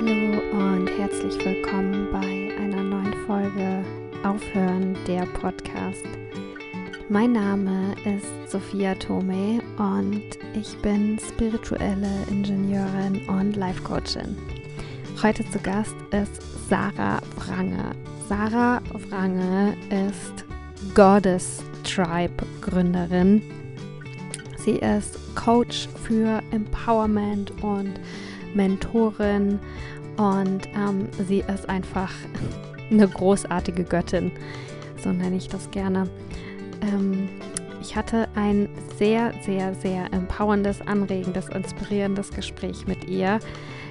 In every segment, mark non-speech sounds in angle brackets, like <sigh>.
Hallo und herzlich willkommen bei einer neuen Folge Aufhören der Podcast. Mein Name ist Sophia Tome und ich bin spirituelle Ingenieurin und Life Coachin. Heute zu Gast ist Sarah Wrange. Sarah Wrange ist Goddess Tribe Gründerin. Sie ist Coach für Empowerment und Mentorin und ähm, sie ist einfach <laughs> eine großartige Göttin, so nenne ich das gerne. Ähm, ich hatte ein sehr, sehr, sehr empowerndes, anregendes, inspirierendes Gespräch mit ihr.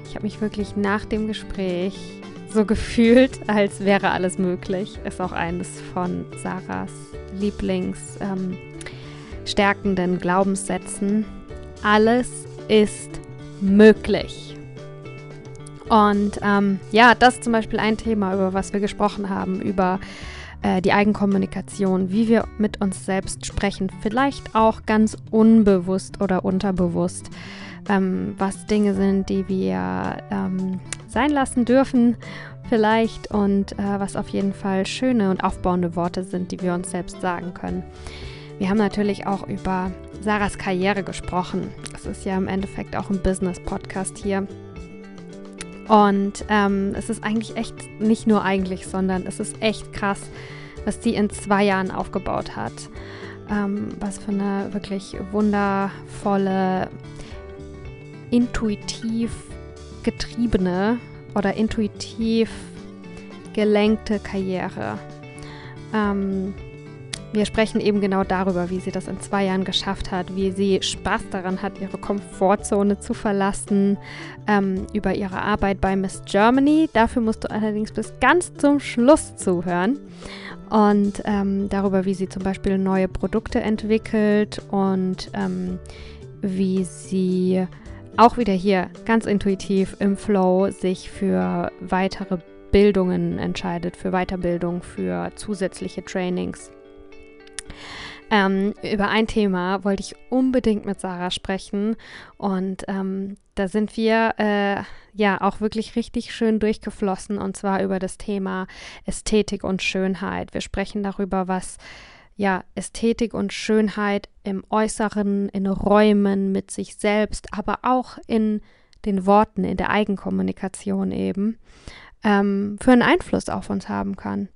Ich habe mich wirklich nach dem Gespräch so gefühlt, <laughs> als wäre alles möglich. Ist auch eines von Sarahs Lieblings ähm, Glaubenssätzen. Alles ist möglich. Und ähm, ja, das ist zum Beispiel ein Thema, über was wir gesprochen haben, über äh, die Eigenkommunikation, wie wir mit uns selbst sprechen, vielleicht auch ganz unbewusst oder unterbewusst, ähm, was Dinge sind, die wir ähm, sein lassen dürfen vielleicht und äh, was auf jeden Fall schöne und aufbauende Worte sind, die wir uns selbst sagen können. Wir haben natürlich auch über Sarahs Karriere gesprochen. Es ist ja im Endeffekt auch ein Business-Podcast hier. Und ähm, es ist eigentlich echt, nicht nur eigentlich, sondern es ist echt krass, was sie in zwei Jahren aufgebaut hat. Ähm, was für eine wirklich wundervolle, intuitiv getriebene oder intuitiv gelenkte Karriere. Ähm, wir sprechen eben genau darüber, wie sie das in zwei Jahren geschafft hat, wie sie Spaß daran hat, ihre Komfortzone zu verlassen, ähm, über ihre Arbeit bei Miss Germany. Dafür musst du allerdings bis ganz zum Schluss zuhören. Und ähm, darüber, wie sie zum Beispiel neue Produkte entwickelt und ähm, wie sie auch wieder hier ganz intuitiv im Flow sich für weitere Bildungen entscheidet, für Weiterbildung, für zusätzliche Trainings. Ähm, über ein Thema wollte ich unbedingt mit Sarah sprechen. Und ähm, da sind wir äh, ja auch wirklich richtig schön durchgeflossen. Und zwar über das Thema Ästhetik und Schönheit. Wir sprechen darüber, was ja Ästhetik und Schönheit im Äußeren, in Räumen mit sich selbst, aber auch in den Worten, in der Eigenkommunikation eben, ähm, für einen Einfluss auf uns haben kann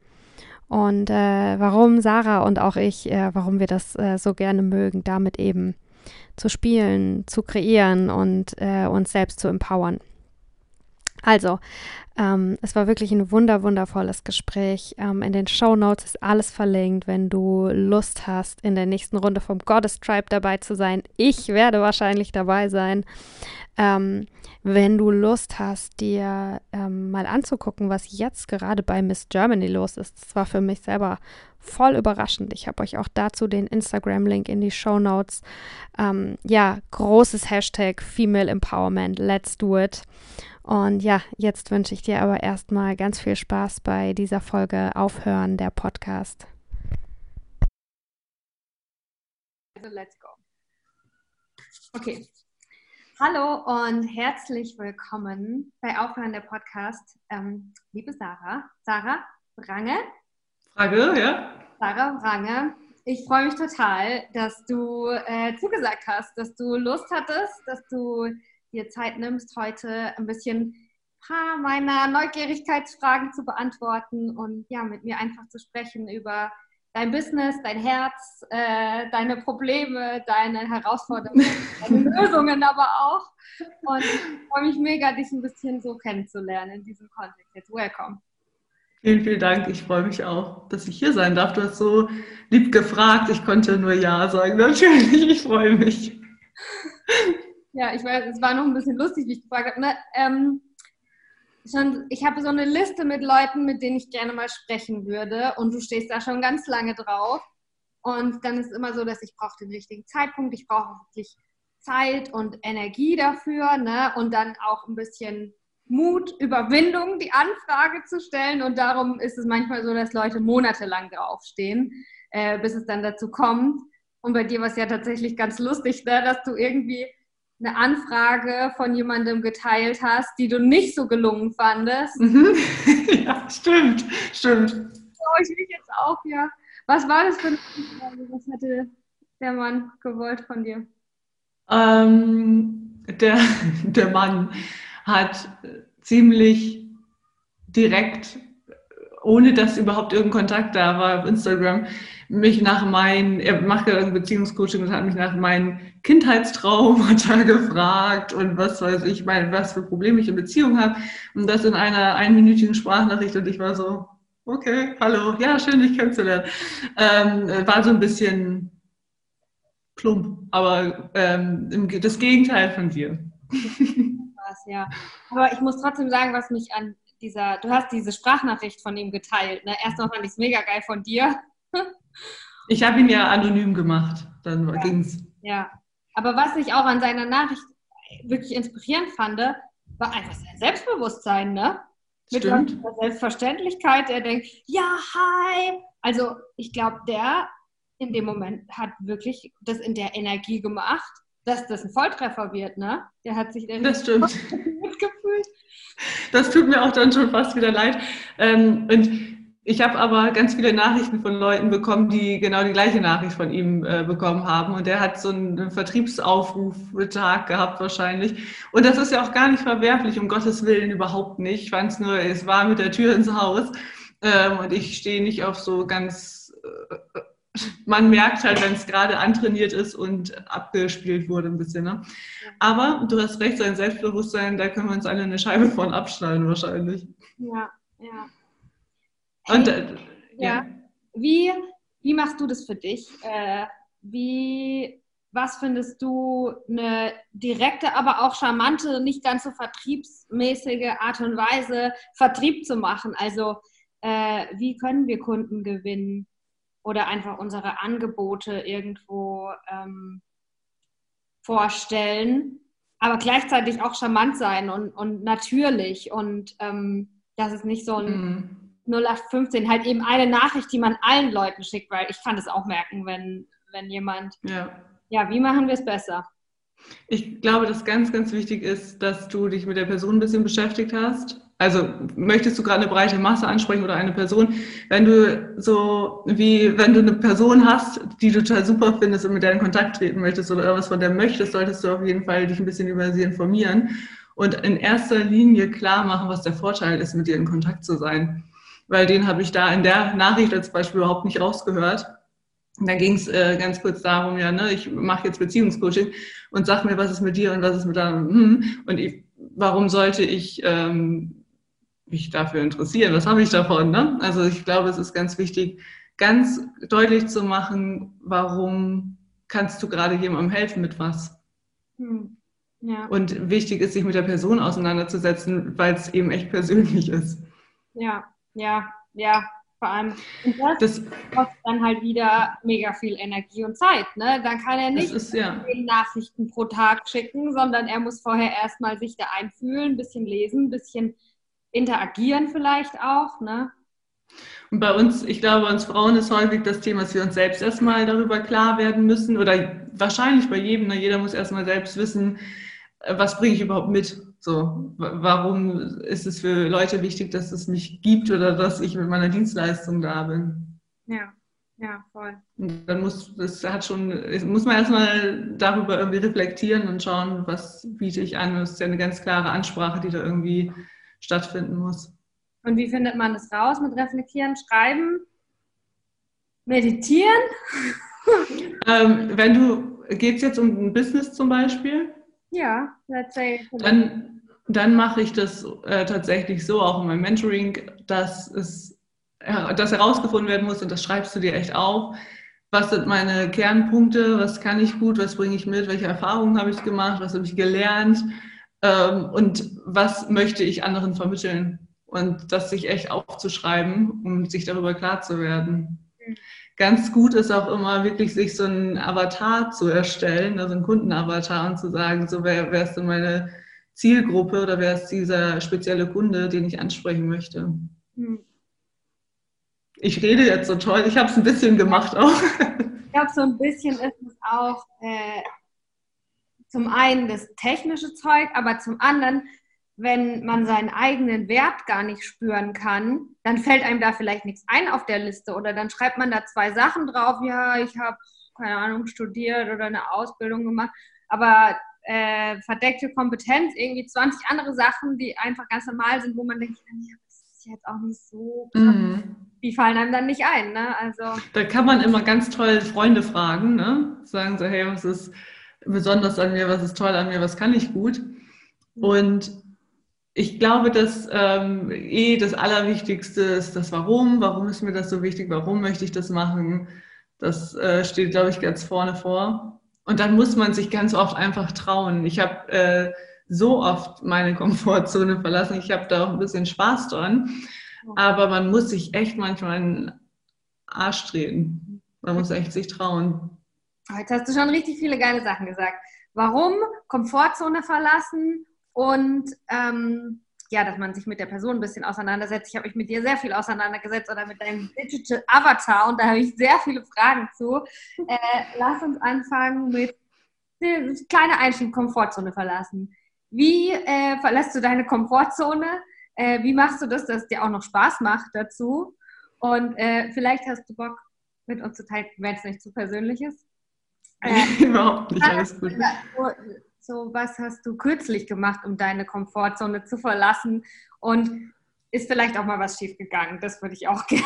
und äh, warum Sarah und auch ich, äh, warum wir das äh, so gerne mögen, damit eben zu spielen, zu kreieren und äh, uns selbst zu empowern. Also, ähm, es war wirklich ein wunder, wundervolles Gespräch. Ähm, in den Show Notes ist alles verlinkt, wenn du Lust hast, in der nächsten Runde vom Goddess Tribe dabei zu sein. Ich werde wahrscheinlich dabei sein. Ähm, wenn du Lust hast, dir ähm, mal anzugucken, was jetzt gerade bei Miss Germany los ist, das war für mich selber voll überraschend. Ich habe euch auch dazu den Instagram-Link in die Show Notes. Ähm, ja, großes Hashtag Female Empowerment, let's do it. Und ja, jetzt wünsche ich dir aber erstmal ganz viel Spaß bei dieser Folge Aufhören der Podcast. Also let's go. Okay. Hallo und herzlich willkommen bei Aufhören der Podcast. Ähm, liebe Sarah, Sarah Wrange. Frage, ja? Sarah Wrange. Ich freue mich total, dass du äh, zugesagt hast, dass du Lust hattest, dass du dir Zeit nimmst, heute ein bisschen paar meiner Neugierigkeitsfragen zu beantworten und ja, mit mir einfach zu sprechen über dein Business, dein Herz, äh, deine Probleme, deine Herausforderungen, deine <laughs> Lösungen aber auch. Und ich freue mich mega, dich ein bisschen so kennenzulernen in diesem Kontext. Jetzt welcome. Vielen, vielen Dank. Ich freue mich auch, dass ich hier sein darf. Du hast so lieb gefragt. Ich konnte nur Ja sagen. <laughs> Natürlich, ich freue mich. Ja, ich weiß, es war noch ein bisschen lustig, wie ich gefragt habe. Ne? Ähm, schon, ich habe so eine Liste mit Leuten, mit denen ich gerne mal sprechen würde und du stehst da schon ganz lange drauf. Und dann ist es immer so, dass ich brauche den richtigen Zeitpunkt, ich brauche wirklich Zeit und Energie dafür ne? und dann auch ein bisschen Mut, Überwindung, die Anfrage zu stellen. Und darum ist es manchmal so, dass Leute monatelang draufstehen, äh, bis es dann dazu kommt. Und bei dir war es ja tatsächlich ganz lustig, ne? dass du irgendwie eine Anfrage von jemandem geteilt hast, die du nicht so gelungen fandest. Mhm. <laughs> ja, stimmt, stimmt. Oh, ich will jetzt auch, ja. Was war das für eine Anfrage? Was hatte der Mann gewollt von dir? Ähm, der, <laughs> der Mann hat ziemlich direkt, ohne dass überhaupt irgendein Kontakt da war auf Instagram, mich nach meinen, er macht ja ein Beziehungscoaching und hat mich nach meinen Kindheitstraumata <laughs> gefragt und was weiß ich, mein, was für Probleme ich in Beziehung habe. Und das in einer einminütigen Sprachnachricht und ich war so, okay, hallo, ja, schön, dich kennenzulernen. Ähm, war so ein bisschen plump, aber ähm, das Gegenteil von dir. <laughs> Ja. Aber ich muss trotzdem sagen, was mich an dieser, du hast diese Sprachnachricht von ihm geteilt. Ne? Erstmal fand ich es mega geil von dir. <laughs> Ich habe ihn ja anonym gemacht, dann ja. ging's. Ja, aber was ich auch an seiner Nachricht wirklich inspirierend fand, war einfach sein Selbstbewusstsein, ne? Mit Stimmt. der Selbstverständlichkeit. Er denkt, ja, hi. Also ich glaube, der in dem Moment hat wirklich das in der Energie gemacht, dass das ein Volltreffer wird, ne? Der hat sich das stimmt. <laughs> mitgefühlt. Das tut mir auch dann schon fast wieder leid. Ähm, und ich habe aber ganz viele Nachrichten von Leuten bekommen, die genau die gleiche Nachricht von ihm äh, bekommen haben. Und der hat so einen Vertriebsaufruf Tag gehabt wahrscheinlich. Und das ist ja auch gar nicht verwerflich, um Gottes Willen überhaupt nicht. Ich fand es nur, es war mit der Tür ins Haus. Ähm, und ich stehe nicht auf so ganz, äh, man merkt halt, wenn es gerade antrainiert ist und abgespielt wurde ein bisschen. Ne? Aber du hast recht, sein Selbstbewusstsein, da können wir uns alle eine Scheibe von abschneiden wahrscheinlich. Ja, ja. Und, äh, ja. ja. Wie, wie machst du das für dich? Äh, wie, was findest du eine direkte, aber auch charmante, nicht ganz so vertriebsmäßige Art und Weise, Vertrieb zu machen? Also, äh, wie können wir Kunden gewinnen oder einfach unsere Angebote irgendwo ähm, vorstellen, aber gleichzeitig auch charmant sein und, und natürlich und ähm, dass es nicht so ein. Mhm 0815 halt eben eine Nachricht, die man allen Leuten schickt, weil ich kann das auch merken, wenn, wenn jemand, ja. ja, wie machen wir es besser? Ich glaube, dass ganz, ganz wichtig ist, dass du dich mit der Person ein bisschen beschäftigt hast. Also möchtest du gerade eine breite Masse ansprechen oder eine Person? Wenn du so wie, wenn du eine Person hast, die du total super findest und mit der in Kontakt treten möchtest oder irgendwas von der möchtest, solltest du auf jeden Fall dich ein bisschen über sie informieren und in erster Linie klar machen, was der Vorteil ist, mit ihr in Kontakt zu sein weil den habe ich da in der Nachricht als Beispiel überhaupt nicht rausgehört. Da ging es äh, ganz kurz darum, ja, ne, ich mache jetzt Beziehungscoaching und sag mir, was ist mit dir und was ist mit deinem, hm, und ich, warum sollte ich ähm, mich dafür interessieren? Was habe ich davon? Ne? Also ich glaube, es ist ganz wichtig, ganz deutlich zu machen, warum kannst du gerade jemandem helfen mit was? Hm. Ja. Und wichtig ist, sich mit der Person auseinanderzusetzen, weil es eben echt persönlich ist. Ja, ja, ja, vor allem. Und das, das kostet dann halt wieder mega viel Energie und Zeit. Ne? Dann kann er nicht ist, ja. Nachrichten pro Tag schicken, sondern er muss vorher erstmal sich da einfühlen, ein bisschen lesen, ein bisschen interagieren vielleicht auch. Ne? Und bei uns, ich glaube, bei uns Frauen ist häufig das Thema, dass wir uns selbst erstmal darüber klar werden müssen oder wahrscheinlich bei jedem, ne? jeder muss erstmal selbst wissen, äh, was bringe ich überhaupt mit? So, warum ist es für Leute wichtig, dass es mich gibt oder dass ich mit meiner Dienstleistung da bin? Ja, ja, voll. Und dann muss, das hat schon, muss man erstmal darüber irgendwie reflektieren und schauen, was biete ich an. Das ist ja eine ganz klare Ansprache, die da irgendwie stattfinden muss. Und wie findet man das raus mit Reflektieren, Schreiben, Meditieren? <laughs> ähm, wenn du, geht es jetzt um ein Business zum Beispiel? Ja, let's say. Dann, dann mache ich das äh, tatsächlich so, auch in meinem Mentoring, dass es dass herausgefunden werden muss, und das schreibst du dir echt auf, was sind meine Kernpunkte, was kann ich gut, was bringe ich mit, welche Erfahrungen habe ich gemacht, was habe ich gelernt ähm, und was möchte ich anderen vermitteln. Und das sich echt aufzuschreiben, um sich darüber klar zu werden. Mhm ganz gut ist auch immer wirklich sich so einen Avatar zu erstellen, also einen Kundenavatar und zu sagen, so wer, wer ist denn meine Zielgruppe oder wer ist dieser spezielle Kunde, den ich ansprechen möchte. Hm. Ich rede jetzt so toll, ich habe es ein bisschen gemacht auch. Ich glaube, so ein bisschen ist es auch äh, zum einen das technische Zeug, aber zum anderen, wenn man seinen eigenen Wert gar nicht spüren kann, dann fällt einem da vielleicht nichts ein auf der Liste oder dann schreibt man da zwei Sachen drauf, ja, ich habe keine Ahnung studiert oder eine Ausbildung gemacht, aber äh, verdeckte Kompetenz, irgendwie 20 andere Sachen, die einfach ganz normal sind, wo man denkt, ja, das ist jetzt auch nicht so mhm. Die fallen einem dann nicht ein, ne? Also. Da kann man immer ganz toll Freunde fragen, ne? Sagen so, hey, was ist besonders an mir, was ist toll an mir, was kann ich gut? Und ich glaube, dass ähm, eh das Allerwichtigste ist das Warum. Warum ist mir das so wichtig? Warum möchte ich das machen? Das äh, steht, glaube ich, ganz vorne vor. Und dann muss man sich ganz oft einfach trauen. Ich habe äh, so oft meine Komfortzone verlassen. Ich habe da auch ein bisschen Spaß dran. Aber man muss sich echt manchmal in den Arsch treten. Man muss echt sich trauen. Jetzt hast du schon richtig viele geile Sachen gesagt. Warum Komfortzone verlassen und ähm, ja, dass man sich mit der Person ein bisschen auseinandersetzt. Ich habe mich mit dir sehr viel auseinandergesetzt oder mit deinem Digital Avatar und da habe ich sehr viele Fragen zu. Äh, lass uns anfangen mit äh, kleine Einstieg Komfortzone verlassen. Wie äh, verlässt du deine Komfortzone? Äh, wie machst du das, dass es dir auch noch Spaß macht dazu? Und äh, vielleicht hast du Bock, mit uns zu teilen, wenn es nicht zu persönlich ist. Äh, <laughs> Überhaupt nicht, alles gut. So, was hast du kürzlich gemacht, um deine Komfortzone zu verlassen? Und ist vielleicht auch mal was schiefgegangen? Das würde ich auch <laughs> gerne.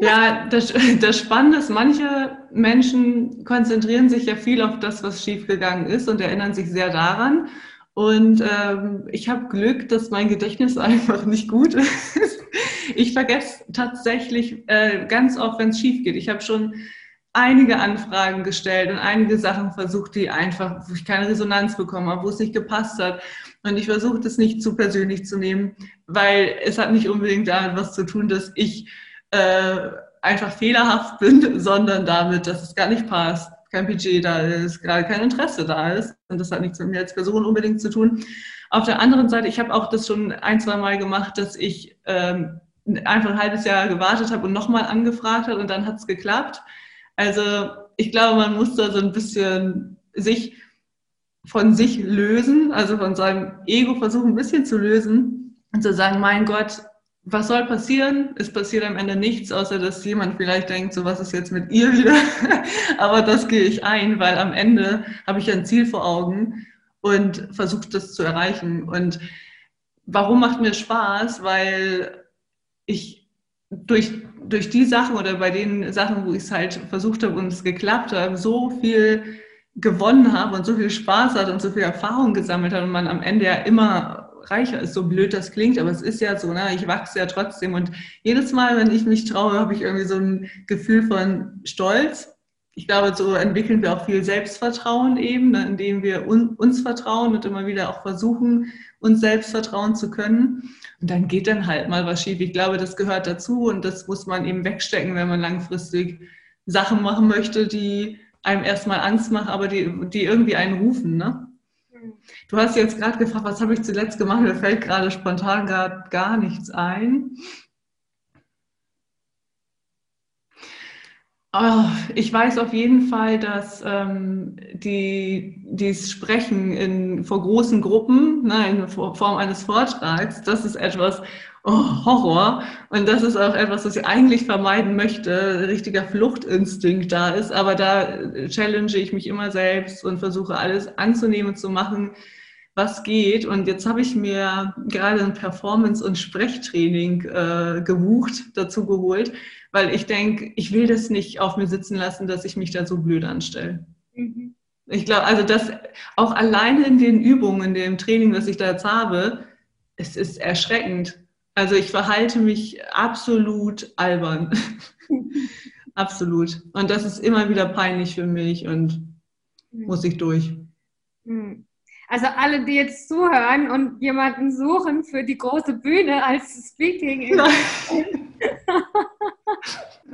ja, das, das Spannende ist, manche Menschen konzentrieren sich ja viel auf das, was schiefgegangen ist und erinnern sich sehr daran. Und ähm, ich habe Glück, dass mein Gedächtnis <laughs> einfach nicht gut ist. Ich vergesse tatsächlich äh, ganz oft, wenn es schief geht. Ich habe schon einige Anfragen gestellt und einige Sachen versucht, die einfach, wo ich keine Resonanz bekommen habe, wo es nicht gepasst hat. Und ich versuche das nicht zu persönlich zu nehmen, weil es hat nicht unbedingt damit was zu tun, dass ich äh, einfach fehlerhaft bin, <laughs> sondern damit, dass es gar nicht passt kein Budget da ist, gerade kein Interesse da ist. Und das hat nichts mit mir als Person unbedingt zu tun. Auf der anderen Seite, ich habe auch das schon ein, zwei Mal gemacht, dass ich ähm, einfach ein halbes Jahr gewartet habe und nochmal angefragt habe und dann hat es geklappt. Also ich glaube, man muss da so ein bisschen sich von sich lösen, also von seinem Ego versuchen, ein bisschen zu lösen und zu sagen, mein Gott, was soll passieren? Es passiert am Ende nichts, außer dass jemand vielleicht denkt, so was ist jetzt mit ihr wieder? <laughs> Aber das gehe ich ein, weil am Ende habe ich ein Ziel vor Augen und versuche das zu erreichen. Und warum macht mir Spaß? Weil ich durch, durch die Sachen oder bei den Sachen, wo ich es halt versucht habe und es geklappt hat, so viel gewonnen habe und so viel Spaß hat und so viel Erfahrung gesammelt hat und man am Ende ja immer reicher ist, so blöd das klingt, aber es ist ja so, ne? ich wachse ja trotzdem. Und jedes Mal, wenn ich mich traue, habe ich irgendwie so ein Gefühl von Stolz. Ich glaube, so entwickeln wir auch viel Selbstvertrauen eben, ne? indem wir un uns vertrauen und immer wieder auch versuchen, uns selbst vertrauen zu können. Und dann geht dann halt mal was schief. Ich glaube, das gehört dazu und das muss man eben wegstecken, wenn man langfristig Sachen machen möchte, die einem erstmal Angst machen, aber die, die irgendwie einen rufen. Ne? Du hast jetzt gerade gefragt, was habe ich zuletzt gemacht? Mir fällt gerade spontan gar, gar nichts ein. Oh, ich weiß auf jeden Fall, dass ähm, die, dieses Sprechen in, vor großen Gruppen, ne, in Form eines Vortrags, das ist etwas, oh, Horror. Und das ist auch etwas, was ich eigentlich vermeiden möchte, richtiger Fluchtinstinkt da ist. Aber da challenge ich mich immer selbst und versuche alles anzunehmen zu machen, was geht. Und jetzt habe ich mir gerade ein Performance- und Sprechtraining äh, gebucht, dazu geholt, weil ich denke, ich will das nicht auf mir sitzen lassen, dass ich mich da so blöd anstelle. Mhm. Ich glaube, also das auch alleine in den Übungen, in dem Training, was ich da jetzt habe, es ist erschreckend, also ich verhalte mich absolut albern. <laughs> absolut. Und das ist immer wieder peinlich für mich und mhm. muss ich durch. Mhm. Also alle, die jetzt zuhören und jemanden suchen für die große Bühne als Speaking. <laughs>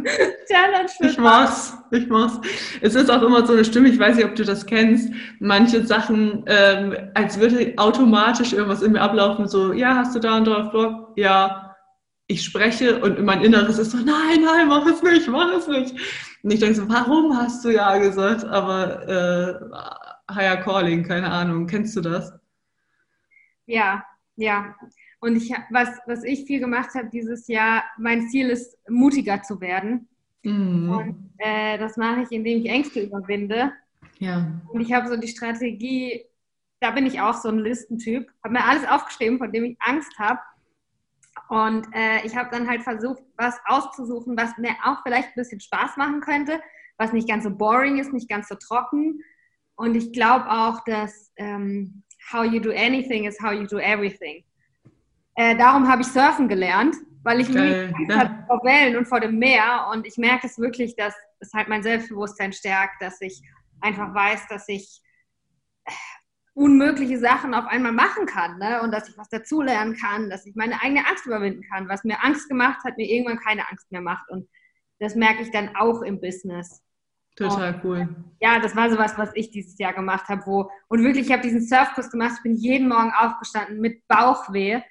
<laughs> Challenge für Ich mach's, ich mach's. Es ist auch immer so eine Stimme, ich weiß nicht, ob du das kennst, manche Sachen, ähm, als würde automatisch irgendwas in mir ablaufen, so, ja, hast du da und drauf Bock? Ja, ich spreche und mein Inneres ist so, nein, nein, mach es nicht, mach es nicht. Und ich denke so, warum hast du ja gesagt? Aber äh, Higher Calling, keine Ahnung. Kennst du das? Ja, ja. Und ich, was, was ich viel gemacht habe dieses Jahr, mein Ziel ist, mutiger zu werden. Mhm. Und äh, das mache ich, indem ich Ängste überwinde. Ja. Und ich habe so die Strategie, da bin ich auch so ein Listentyp, habe mir alles aufgeschrieben, von dem ich Angst habe. Und äh, ich habe dann halt versucht, was auszusuchen, was mir auch vielleicht ein bisschen Spaß machen könnte, was nicht ganz so boring ist, nicht ganz so trocken. Und ich glaube auch, dass ähm, how you do anything is how you do everything. Äh, darum habe ich Surfen gelernt, weil ich Geil, mich ja. vor Wellen und vor dem Meer und ich merke es wirklich, dass es halt mein Selbstbewusstsein stärkt, dass ich einfach weiß, dass ich äh, unmögliche Sachen auf einmal machen kann ne? und dass ich was dazulernen kann, dass ich meine eigene Angst überwinden kann. Was mir Angst gemacht hat, mir irgendwann keine Angst mehr macht und das merke ich dann auch im Business. Total cool. Ja, das war sowas, was ich dieses Jahr gemacht habe, wo und wirklich, ich habe diesen Surfkurs gemacht. Ich bin jeden Morgen aufgestanden mit Bauchweh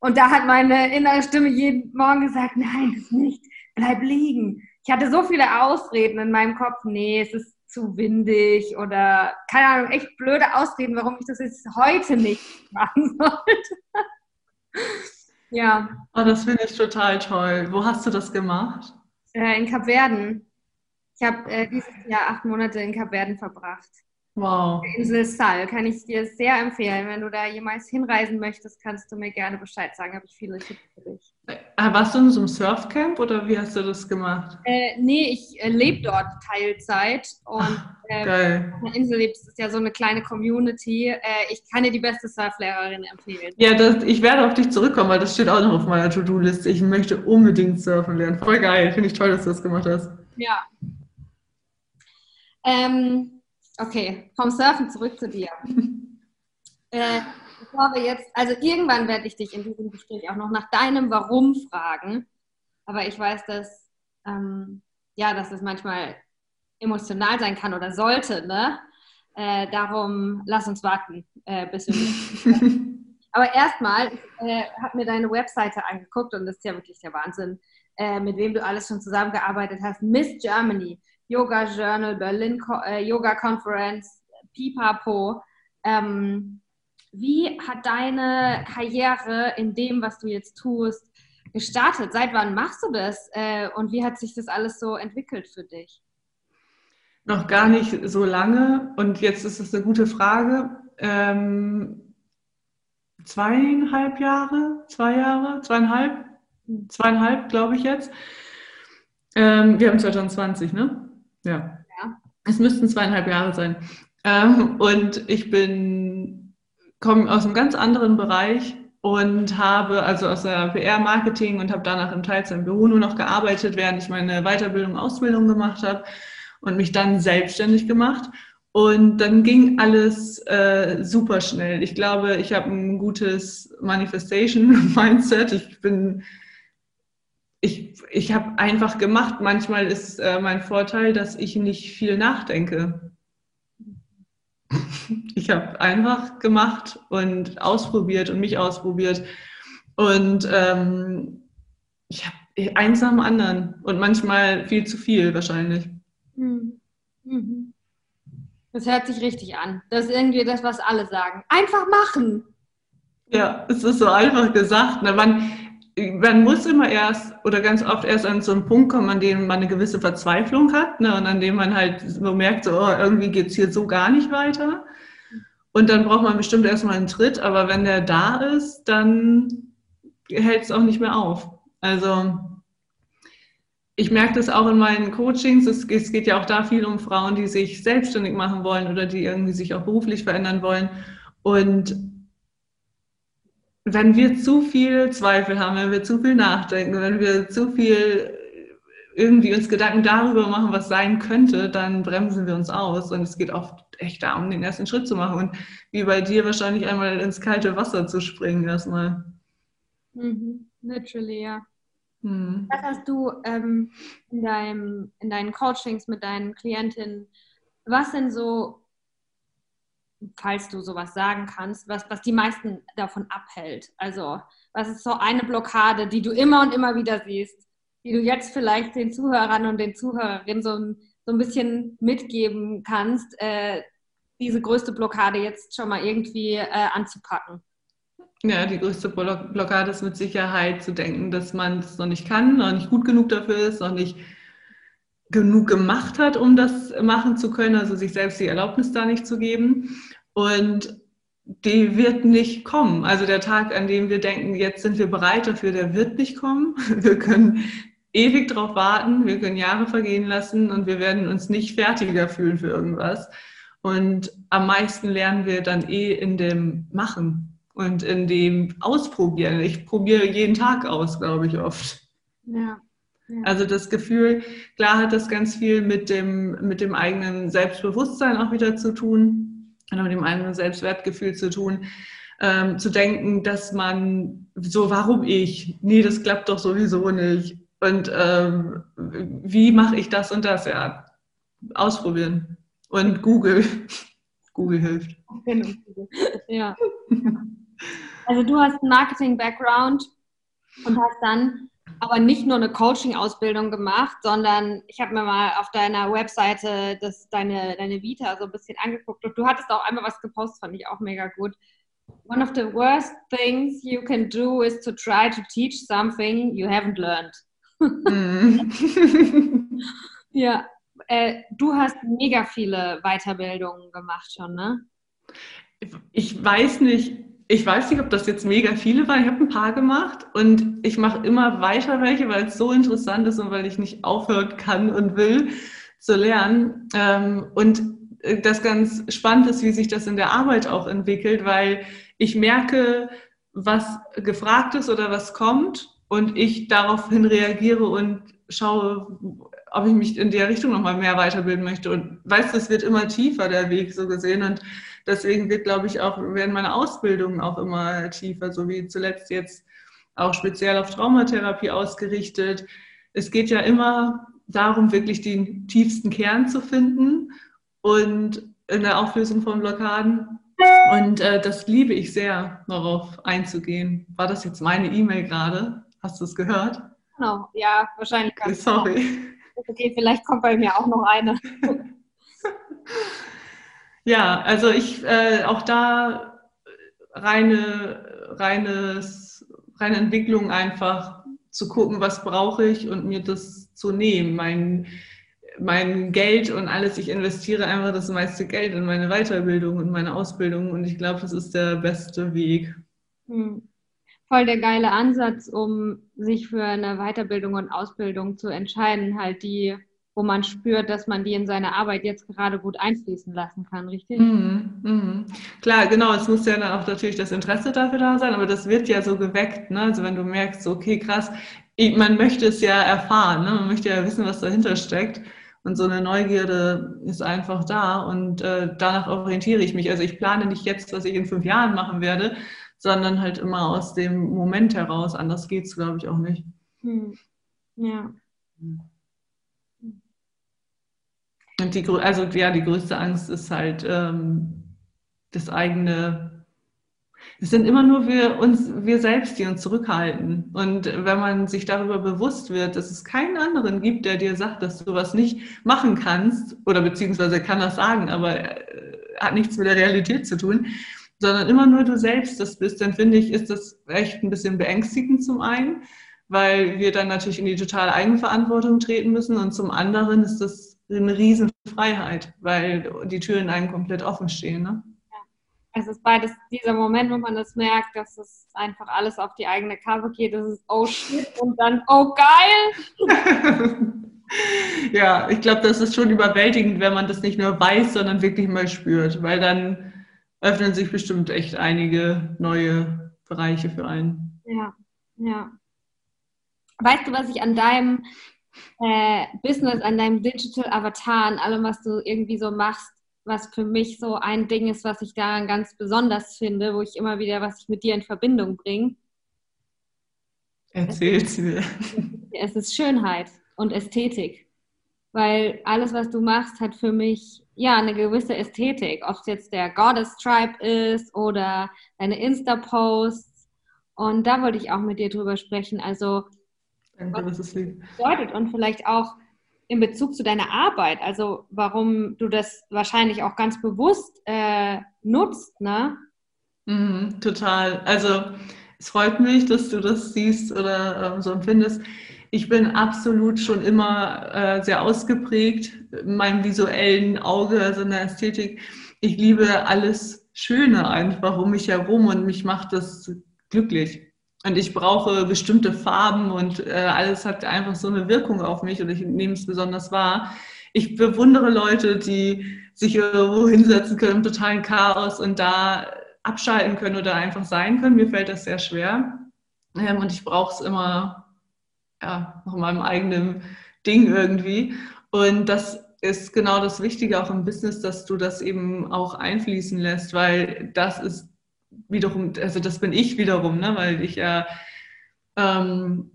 und da hat meine innere Stimme jeden Morgen gesagt: Nein, das nicht, bleib liegen. Ich hatte so viele Ausreden in meinem Kopf. Nee, es ist zu windig oder keine Ahnung, echt blöde Ausreden, warum ich das jetzt heute nicht machen <laughs> sollte. ja. Oh, das finde ich total toll. Wo hast du das gemacht? Äh, in Kapverden. Ich habe äh, dieses Jahr acht Monate in Kapverden verbracht. Wow. Insel Sal kann ich dir sehr empfehlen. Wenn du da jemals hinreisen möchtest, kannst du mir gerne Bescheid sagen. Habe ich viele Tipps für dich. Äh, warst du in so einem Surfcamp oder wie hast du das gemacht? Äh, nee, ich äh, lebe dort Teilzeit und Ach, äh, auf der Insel lebst, ist ja so eine kleine Community. Äh, ich kann dir die beste Surflehrerin empfehlen. Ja, das, ich werde auf dich zurückkommen, weil das steht auch noch auf meiner To-Do-Liste. Ich möchte unbedingt surfen lernen. Voll geil. Finde ich toll, dass du das gemacht hast. Ja. Ähm, okay, vom Surfen zurück zu dir. <laughs> äh, bevor wir jetzt, also irgendwann werde ich dich in diesem Gespräch auch noch nach deinem Warum fragen. Aber ich weiß, dass, ähm, ja, dass es manchmal emotional sein kann oder sollte, ne? Äh, darum lass uns warten, äh, bis wir. <laughs> Aber erstmal, ich äh, habe mir deine Webseite angeguckt und das ist ja wirklich der Wahnsinn, äh, mit wem du alles schon zusammengearbeitet hast. Miss Germany, Yoga Journal, Berlin äh, Yoga Conference, Pipapo. Ähm, wie hat deine Karriere in dem, was du jetzt tust, gestartet? Seit wann machst du das? Äh, und wie hat sich das alles so entwickelt für dich? Noch gar nicht so lange. Und jetzt ist es eine gute Frage. Ähm, zweieinhalb Jahre, zwei Jahre, zweieinhalb, zweieinhalb, glaube ich jetzt. Ähm, wir haben 2020, ne? Ja. ja. Es müssten zweieinhalb Jahre sein. Ähm, und ich bin, komme aus einem ganz anderen Bereich und habe also aus der PR-Marketing und habe danach im Teilzeit im Büro nur noch gearbeitet, während ich meine Weiterbildung, Ausbildung gemacht habe und mich dann selbstständig gemacht. Und dann ging alles äh, super schnell. Ich glaube, ich habe ein gutes Manifestation-Mindset. Ich bin ich, ich habe einfach gemacht. Manchmal ist äh, mein Vorteil, dass ich nicht viel nachdenke. Ich habe einfach gemacht und ausprobiert und mich ausprobiert. Und ähm, ich habe eins nach dem anderen und manchmal viel zu viel wahrscheinlich. Mhm. Mhm. Das hört sich richtig an. Das ist irgendwie das, was alle sagen. Einfach machen. Ja, es ist so einfach gesagt. Ne? Man, man muss immer erst oder ganz oft erst an so einen Punkt kommen, an dem man eine gewisse Verzweiflung hat ne, und an dem man halt so merkt, so, oh, irgendwie geht es hier so gar nicht weiter. Und dann braucht man bestimmt erstmal einen Tritt, aber wenn der da ist, dann hält es auch nicht mehr auf. Also ich merke das auch in meinen Coachings. Es, es geht ja auch da viel um Frauen, die sich selbstständig machen wollen oder die irgendwie sich auch beruflich verändern wollen. Und wenn wir zu viel Zweifel haben, wenn wir zu viel nachdenken, wenn wir zu viel irgendwie uns Gedanken darüber machen, was sein könnte, dann bremsen wir uns aus. Und es geht oft echt darum, den ersten Schritt zu machen. Und wie bei dir wahrscheinlich einmal ins kalte Wasser zu springen erstmal. Mhm. Literally, ja. Mhm. Was hast du ähm, in, deinem, in deinen Coachings mit deinen Klientinnen, was sind so falls du sowas sagen kannst, was, was die meisten davon abhält. Also, was ist so eine Blockade, die du immer und immer wieder siehst, die du jetzt vielleicht den Zuhörern und den Zuhörerinnen so, so ein bisschen mitgeben kannst, äh, diese größte Blockade jetzt schon mal irgendwie äh, anzupacken? Ja, die größte Blockade ist mit Sicherheit zu denken, dass man es noch nicht kann, noch nicht gut genug dafür ist, noch nicht genug gemacht hat, um das machen zu können, also sich selbst die Erlaubnis da nicht zu geben. Und die wird nicht kommen. Also der Tag, an dem wir denken, jetzt sind wir bereit dafür, der wird nicht kommen. <laughs> Wir können ewig darauf warten, wir können Jahre vergehen lassen und wir werden uns nicht fertiger fühlen für irgendwas. Und am meisten lernen wir dann eh in dem Machen und in dem Ausprobieren. Ich probiere jeden Tag aus, glaube ich, oft. Ja. Also das Gefühl, klar hat das ganz viel mit dem, mit dem eigenen Selbstbewusstsein auch wieder zu tun und mit dem eigenen Selbstwertgefühl zu tun. Ähm, zu denken, dass man so, warum ich? Nee, das klappt doch sowieso nicht. Und ähm, wie mache ich das und das? Ja, ausprobieren. Und Google. <laughs> Google hilft. <laughs> Ja. Also du hast einen Marketing-Background und hast dann aber nicht nur eine Coaching-Ausbildung gemacht, sondern ich habe mir mal auf deiner Webseite das, deine, deine Vita so ein bisschen angeguckt und du hattest auch einmal was gepostet, fand ich auch mega gut. One of the worst things you can do is to try to teach something you haven't learned. Mm. <laughs> ja, äh, du hast mega viele Weiterbildungen gemacht schon, ne? Ich weiß nicht, ich weiß nicht, ob das jetzt mega viele waren. Ich habe ein paar gemacht und ich mache immer weiter welche, weil es so interessant ist und weil ich nicht aufhören kann und will zu lernen. Ähm, und äh, das ganz spannend ist, wie sich das in der Arbeit auch entwickelt, weil ich merke, was gefragt ist oder was kommt und ich daraufhin reagiere und schaue, ob ich mich in der Richtung nochmal mehr weiterbilden möchte. Und weißt du, es wird immer tiefer, der Weg so gesehen. Und deswegen wird, glaube ich, auch, werden meine Ausbildungen auch immer tiefer, so wie zuletzt jetzt auch speziell auf Traumatherapie ausgerichtet. Es geht ja immer darum, wirklich den tiefsten Kern zu finden und in der Auflösung von Blockaden. Und äh, das liebe ich sehr, darauf einzugehen. War das jetzt meine E-Mail gerade? Hast du es gehört? Genau, ja, wahrscheinlich. Sorry. Okay, vielleicht kommt bei mir auch noch eine. <laughs> ja, also ich äh, auch da reine, reines, reine Entwicklung einfach zu gucken, was brauche ich und mir das zu nehmen. Mein, mein Geld und alles, ich investiere einfach das meiste Geld in meine Weiterbildung und meine Ausbildung und ich glaube, das ist der beste Weg. Hm voll der geile Ansatz, um sich für eine Weiterbildung und Ausbildung zu entscheiden, halt die, wo man spürt, dass man die in seine Arbeit jetzt gerade gut einfließen lassen kann, richtig? Mhm, mhm. Klar, genau, es muss ja dann auch natürlich das Interesse dafür da sein, aber das wird ja so geweckt, ne? Also wenn du merkst, okay, krass, man möchte es ja erfahren, ne? man möchte ja wissen, was dahinter steckt. Und so eine Neugierde ist einfach da und äh, danach orientiere ich mich. Also ich plane nicht jetzt, was ich in fünf Jahren machen werde, sondern halt immer aus dem Moment heraus. Anders geht es, glaube ich, auch nicht. Hm. Ja. Und die, also ja, die größte Angst ist halt ähm, das eigene. Es sind immer nur wir uns, wir selbst, die uns zurückhalten. Und wenn man sich darüber bewusst wird, dass es keinen anderen gibt, der dir sagt, dass du was nicht machen kannst, oder beziehungsweise kann das sagen, aber äh, hat nichts mit der Realität zu tun, sondern immer nur du selbst das bist, dann finde ich, ist das echt ein bisschen beängstigend zum einen, weil wir dann natürlich in die totale Eigenverantwortung treten müssen und zum anderen ist das eine Riesenfreiheit, weil die Türen einem komplett offen stehen. Ne? Es ist beides dieser Moment, wo man das merkt, dass es einfach alles auf die eigene Cover geht. Das ist oh shit und dann oh geil. <laughs> ja, ich glaube, das ist schon überwältigend, wenn man das nicht nur weiß, sondern wirklich mal spürt, weil dann öffnen sich bestimmt echt einige neue Bereiche für einen. Ja, ja. Weißt du, was ich an deinem äh, Business, an deinem Digital Avatar, an allem, was du irgendwie so machst, was für mich so ein Ding ist, was ich daran ganz besonders finde, wo ich immer wieder was ich mit dir in Verbindung bringe? Erzähl's mir. Es ist Schönheit und Ästhetik. Weil alles, was du machst, hat für mich ja, eine gewisse Ästhetik, ob es jetzt der Goddess Tribe ist oder deine Insta-Posts. Und da wollte ich auch mit dir drüber sprechen. Also, Danke, was es bedeutet und vielleicht auch, in Bezug zu deiner Arbeit, also warum du das wahrscheinlich auch ganz bewusst äh, nutzt, ne? Mhm, total. Also es freut mich, dass du das siehst oder ähm, so empfindest. Ich bin absolut schon immer äh, sehr ausgeprägt in meinem visuellen Auge, also in der Ästhetik. Ich liebe alles Schöne einfach um mich herum und mich macht das glücklich. Und ich brauche bestimmte Farben und äh, alles hat einfach so eine Wirkung auf mich und ich nehme es besonders wahr. Ich bewundere Leute, die sich irgendwo hinsetzen können im totalen Chaos und da abschalten können oder einfach sein können. Mir fällt das sehr schwer. Ähm, und ich brauche es immer ja, nach meinem eigenen Ding irgendwie. Und das ist genau das Wichtige auch im Business, dass du das eben auch einfließen lässt, weil das ist wiederum, also das bin ich wiederum, ne? weil ich ja ähm,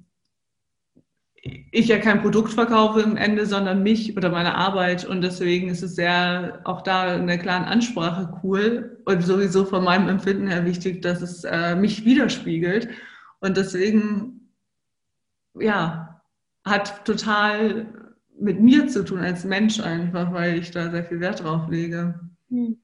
ich ja kein Produkt verkaufe im Ende, sondern mich oder meine Arbeit. Und deswegen ist es sehr auch da in der klaren Ansprache cool und sowieso von meinem Empfinden her wichtig, dass es äh, mich widerspiegelt. Und deswegen, ja, hat total mit mir zu tun als Mensch einfach, weil ich da sehr viel Wert drauf lege. Mhm.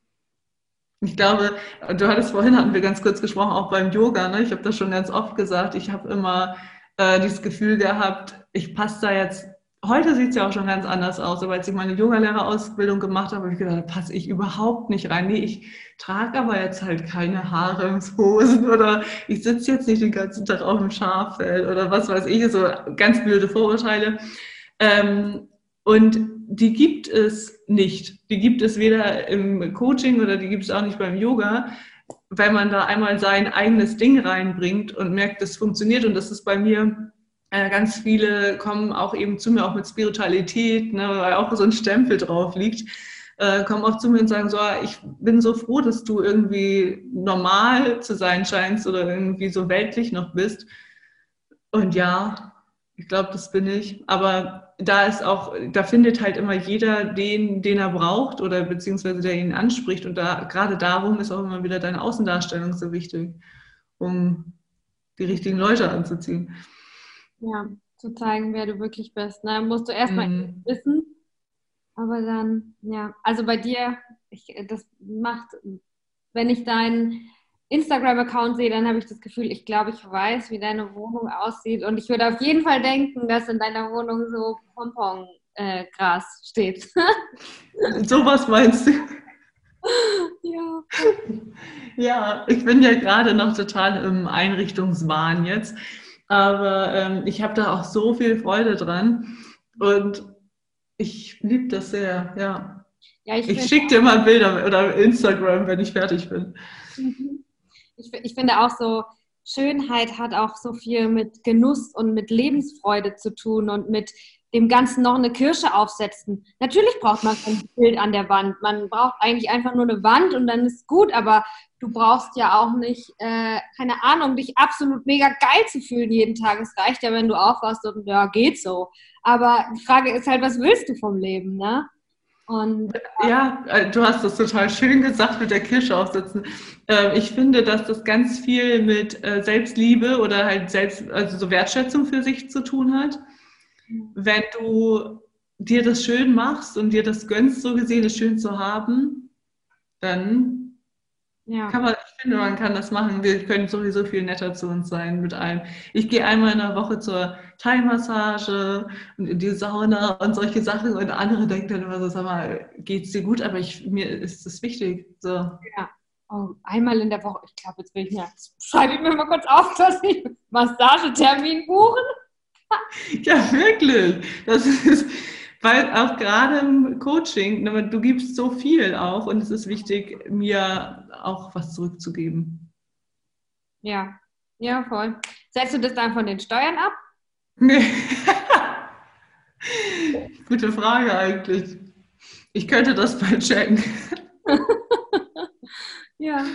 Ich glaube, du hattest vorhin, hatten wir ganz kurz gesprochen, auch beim Yoga, ne? ich habe das schon ganz oft gesagt, ich habe immer äh, dieses Gefühl gehabt, ich passe da jetzt, heute sieht es ja auch schon ganz anders aus, aber als ich meine Yogalehrerausbildung gemacht habe, habe ich gedacht, da passe ich überhaupt nicht rein. Nee, ich trage aber jetzt halt keine Haremshosen oder ich sitze jetzt nicht den ganzen Tag auf dem Schaffell oder was weiß ich, so ganz blöde Vorurteile. Ähm, und die gibt es nicht. Die gibt es weder im Coaching oder die gibt es auch nicht beim Yoga, weil man da einmal sein eigenes Ding reinbringt und merkt, das funktioniert. Und das ist bei mir, äh, ganz viele kommen auch eben zu mir, auch mit Spiritualität, ne, weil auch so ein Stempel drauf liegt, äh, kommen auch zu mir und sagen so, ah, ich bin so froh, dass du irgendwie normal zu sein scheinst oder irgendwie so weltlich noch bist. Und ja, ich glaube, das bin ich. Aber da ist auch, da findet halt immer jeder den, den er braucht oder beziehungsweise der ihn anspricht. Und da gerade darum ist auch immer wieder deine Außendarstellung so wichtig, um die richtigen Leute anzuziehen. Ja, zu zeigen, wer du wirklich bist. Ne? Musst du erstmal mhm. wissen, aber dann, ja, also bei dir, ich, das macht, wenn ich deinen Instagram-Account sehe, dann habe ich das Gefühl, ich glaube, ich weiß, wie deine Wohnung aussieht. Und ich würde auf jeden Fall denken, dass in deiner Wohnung so Pompongras äh, steht. <laughs> so was meinst du? <laughs> Ja. Ja, ich bin ja gerade noch total im Einrichtungswahn jetzt. Aber ähm, ich habe da auch so viel Freude dran. Und ich liebe das sehr, ja. ja ich, ich schicke dir mal Bilder oder Instagram, wenn ich fertig bin. Mhm ich, ich finde auch so, Schönheit hat auch so viel mit Genuss und mit Lebensfreude zu tun und mit dem Ganzen noch eine Kirsche aufsetzen. Natürlich braucht man ein Bild an der Wand. Man braucht eigentlich einfach nur eine Wand und dann ist gut, aber du brauchst ja auch nicht, äh, keine Ahnung, dich absolut mega geil zu fühlen jeden Tag. Es reicht ja, wenn du aufwachst und ja, geht so. Aber die Frage ist halt, was willst du vom Leben, ne? Und, ja, äh, du hast das total schön gesagt mit der Kirsche aufsetzen. Ähm, ich finde, dass das ganz viel mit äh, Selbstliebe oder halt Selbst, also so Wertschätzung für sich zu tun hat. Wenn du dir das schön machst und dir das gönnst, so gesehen, es schön zu haben, dann ja. Kann man, ich finde, man kann das machen. Wir können sowieso viel netter zu uns sein mit allem. Ich gehe einmal in der Woche zur Thai-Massage und in die Sauna und solche Sachen und andere denken dann immer so, sag mal, geht's dir gut? Aber ich, mir ist das wichtig. So. Ja. Oh, einmal in der Woche. Ich glaube, jetzt will ich mir, schreibe ich mir mal kurz auf, <laughs> dass ich Massagetermin buchen. ja, wirklich. Das ist, weil auch gerade im Coaching, ne, du gibst so viel auch und es ist wichtig, mir auch was zurückzugeben. Ja, ja, voll. Setzt du das dann von den Steuern ab? Nee. <laughs> Gute Frage eigentlich. Ich könnte das mal checken. <laughs> ja.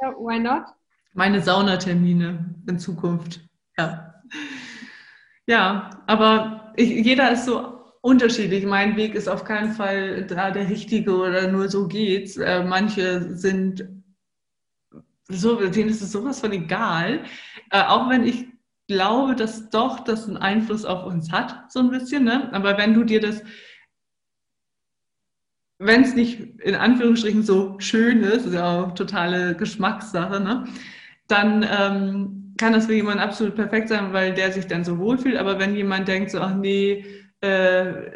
ja, why not? Meine Saunatermine in Zukunft. Ja. Ja, aber ich, jeder ist so unterschiedlich. Mein Weg ist auf keinen Fall da der richtige oder nur so geht's. Äh, manche sind so, denen ist es sowas von egal. Äh, auch wenn ich glaube, dass doch das einen Einfluss auf uns hat, so ein bisschen. Ne? Aber wenn du dir das, wenn es nicht in Anführungsstrichen so schön ist, ist ja auch totale Geschmackssache, ne? dann ähm, kann das für jemanden absolut perfekt sein, weil der sich dann so wohlfühlt. Aber wenn jemand denkt so, ach nee, äh,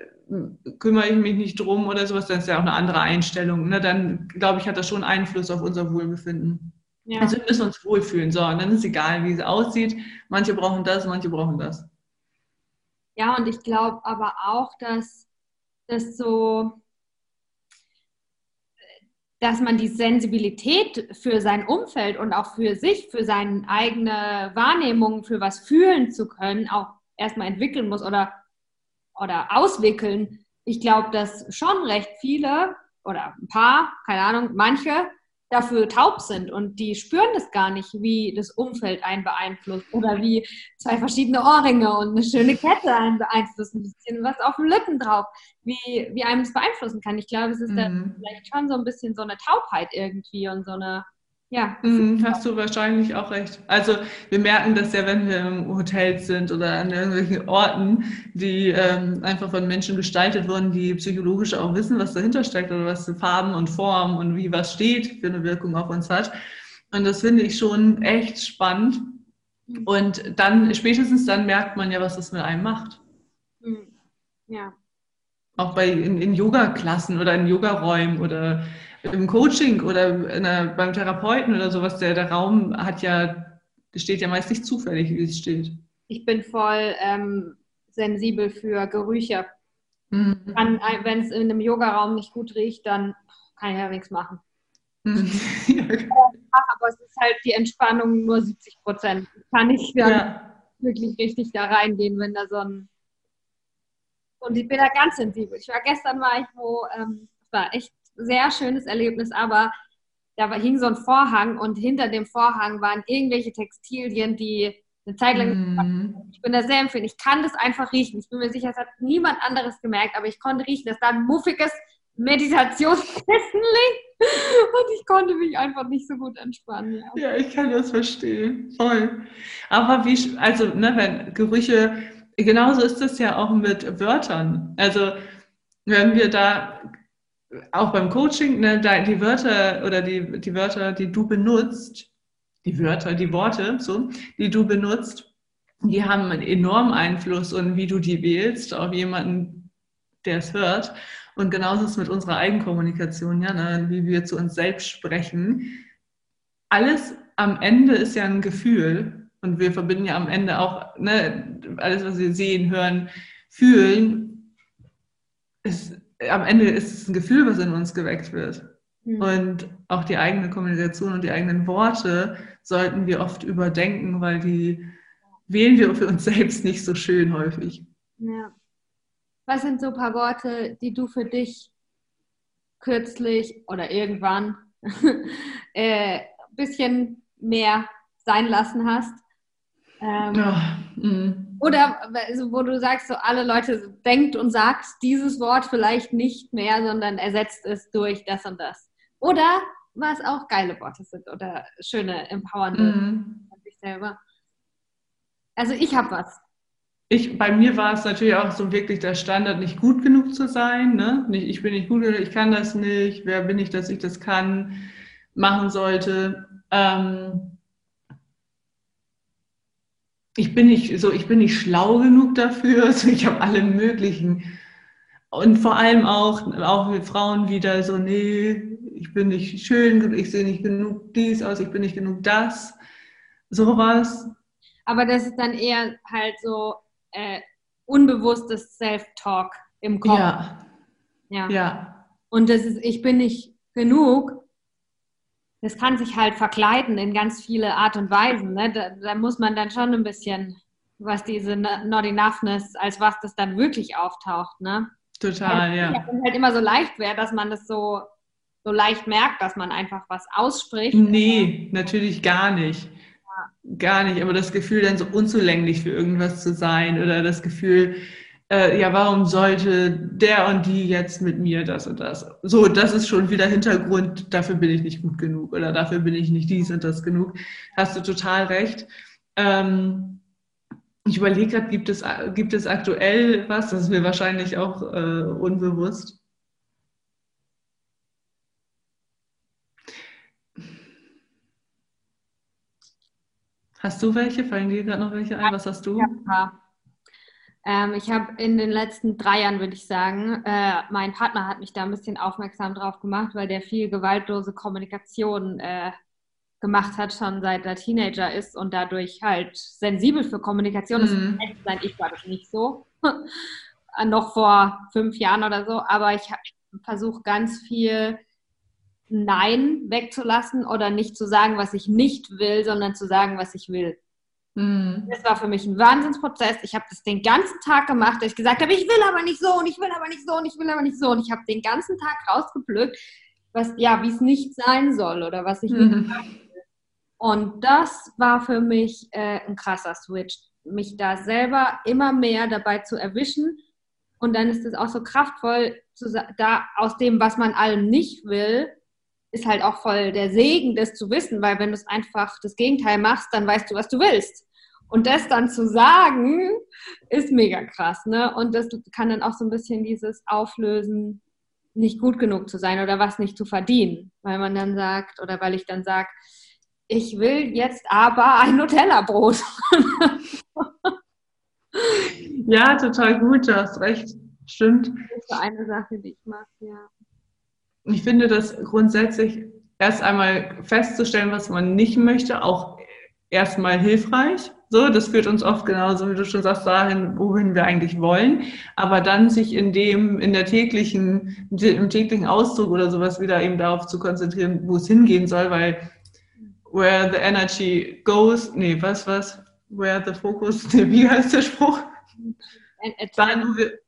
kümmere ich mich nicht drum oder sowas, dann ist ja auch eine andere Einstellung. Ne? Dann, glaube ich, hat das schon Einfluss auf unser Wohlbefinden. Ja. Also wir müssen uns wohlfühlen. So, und dann ist egal, wie es aussieht. Manche brauchen das, manche brauchen das. Ja, und ich glaube aber auch, dass das so, dass man die Sensibilität für sein Umfeld und auch für sich, für seine eigene Wahrnehmung, für was fühlen zu können, auch erstmal entwickeln muss oder, oder auswickeln. Ich glaube, dass schon recht viele oder ein paar, keine Ahnung, manche dafür taub sind und die spüren das gar nicht, wie das Umfeld einen beeinflusst oder wie zwei verschiedene Ohrringe und eine schöne Kette einen beeinflussen, ein bisschen was auf den Lippen drauf, wie, wie einem das beeinflussen kann. Ich glaube, es ist mhm. da vielleicht schon so ein bisschen so eine Taubheit irgendwie und so eine ja. Mhm, hast du wahrscheinlich auch recht. Also wir merken das ja, wenn wir im Hotel sind oder an irgendwelchen Orten, die ähm, einfach von Menschen gestaltet wurden, die psychologisch auch wissen, was dahinter steckt oder was für Farben und Formen und wie was steht für eine Wirkung auf uns hat. Und das finde ich schon echt spannend. Mhm. Und dann, spätestens dann merkt man ja, was das mit einem macht. Mhm. Ja. Auch bei in, in Yoga-Klassen oder in Yogaräumen oder im Coaching oder einer, beim Therapeuten oder sowas, der, der Raum hat ja, steht ja meist nicht zufällig, wie es steht. Ich bin voll ähm, sensibel für Gerüche. Mhm. Wenn es in einem Yogaraum nicht gut riecht, dann kann ich ja nichts machen. Mhm. <laughs> Aber es ist halt die Entspannung nur 70 Prozent. Kann ich dann ja. wirklich richtig da reingehen, wenn da so ein und ich bin da ganz sensibel. Ich war gestern war ich wo, ähm, es war echt sehr schönes Erlebnis, aber da hing so ein Vorhang und hinter dem Vorhang waren irgendwelche Textilien, die eine Zeit lang. Mm. Ich bin da sehr empfindlich. Ich kann das einfach riechen. Ich bin mir sicher, es hat niemand anderes gemerkt, aber ich konnte riechen, dass da ein muffiges Meditationskissen liegt <laughs> und ich konnte mich einfach nicht so gut entspannen. Ja, ja ich kann das verstehen. Voll. Aber wie, also, ne, wenn Gerüche, genauso ist es ja auch mit Wörtern. Also, wenn wir da auch beim Coaching, ne, die Wörter oder die, die Wörter, die du benutzt, die Wörter, die Worte, so, die du benutzt, die haben einen enormen Einfluss und wie du die wählst auf jemanden, der es hört. Und genauso ist es mit unserer Eigenkommunikation, ja, ne, wie wir zu uns selbst sprechen. Alles am Ende ist ja ein Gefühl und wir verbinden ja am Ende auch ne, alles, was wir sehen, hören, fühlen, ist am Ende ist es ein Gefühl, was in uns geweckt wird. Mhm. Und auch die eigene Kommunikation und die eigenen Worte sollten wir oft überdenken, weil die wählen wir für uns selbst nicht so schön häufig. Ja. Was sind so ein paar Worte, die du für dich kürzlich oder irgendwann ein <laughs> äh, bisschen mehr sein lassen hast? Ähm, ja. Mhm. Oder also, wo du sagst, so alle Leute denkt und sagt dieses Wort vielleicht nicht mehr, sondern ersetzt es durch das und das. Oder was auch geile Worte sind oder schöne, empowernde mhm. sich selber. Also ich habe was. Ich, bei mir war es natürlich auch so wirklich der Standard, nicht gut genug zu sein. Ne? Nicht, ich bin nicht gut genug, ich kann das nicht. Wer bin ich, dass ich das kann, machen sollte? Ähm, ich bin nicht so, ich bin nicht schlau genug dafür. <laughs> Also ich habe alle möglichen und vor allem auch auch mit Frauen wieder so, nee, ich bin nicht schön ich sehe nicht genug dies aus, ich bin nicht genug das, sowas. Aber das ist dann eher halt so äh, unbewusstes Self-Talk im Kopf. Ja. ja. Ja. Und das ist, ich bin nicht genug, das kann sich halt verkleiden in ganz viele Art und Weisen. Ne? Da, da, muss man dann schon ein bisschen, was diese Not Enoughness, als was das dann wirklich auftaucht. Ne? Total, also, ja. Wenn halt immer so leicht wäre, dass man das so, so leicht merkt, dass man einfach was ausspricht. Nee, natürlich gar nicht. Ja. Gar nicht, aber das Gefühl, dann so unzulänglich für irgendwas zu sein oder das Gefühl, äh, ja, warum sollte der und die jetzt mit mir das und das? So, das ist schon wieder Hintergrund, dafür bin ich nicht gut genug oder dafür bin ich nicht dies und das genug. Hast du total recht. Ähm, Ich überlege gerade, gibt es, gibt es aktuell was? Das ist mir wahrscheinlich auch äh, unbewusst. Hast du welche? Fallen dir gerade noch welche ein? Was hast du? Ja, ähm, ich habe in den letzten drei Jahren, würde ich sagen, äh, mein Partner hat mich da ein bisschen aufmerksam drauf gemacht, weil der viel gewaltlose Kommunikation äh, gemacht hat, schon seit er Teenager ist und dadurch halt sensibel für Kommunikation ist. Mhm. Sein, ich war das nicht so. <laughs> Noch vor fünf Jahren oder so. Aber ich versuche ganz viel Nein wegzulassen oder nicht zu sagen, was ich nicht will, sondern zu sagen, was ich will. Mhm. Das war für mich ein Wahnsinnsprozess. Ich habe das den ganzen Tag gemacht, dass ich gesagt habe, ich will aber nicht so und ich will aber nicht so und ich will aber nicht so. Und ich habe den ganzen Tag rausgepflückt, was ja, wie es nicht sein soll oder was ich mhm. nicht und das war für mich äh, ein krasser Switch, mich da selber immer mehr dabei zu erwischen. Und dann ist es auch so kraftvoll, zu, da aus dem, was man allem nicht will, ist halt auch voll der Segen, das zu wissen, weil wenn du es einfach das Gegenteil machst, dann weißt du, was du willst. Und das dann zu sagen, ist mega krass, ne? Und das kann dann auch so ein bisschen dieses Auflösen, nicht gut genug zu sein oder was nicht zu verdienen, weil man dann sagt, oder weil ich dann sage, ich will jetzt aber ein Nutella-Brot. <laughs> ja, total gut, du hast recht. Stimmt. Das ist eine Sache, die ich mache, ja. Ich finde das grundsätzlich erst einmal festzustellen, was man nicht möchte, auch erstmal hilfreich. So, das führt uns oft genauso, wie du schon sagst, dahin, wohin wir eigentlich wollen. Aber dann sich in dem, in der täglichen, im täglichen Ausdruck oder sowas wieder eben darauf zu konzentrieren, wo es hingehen soll, weil where the energy goes, nee, was, was, where the focus, nee, <laughs> wie heißt der Spruch? Dann wir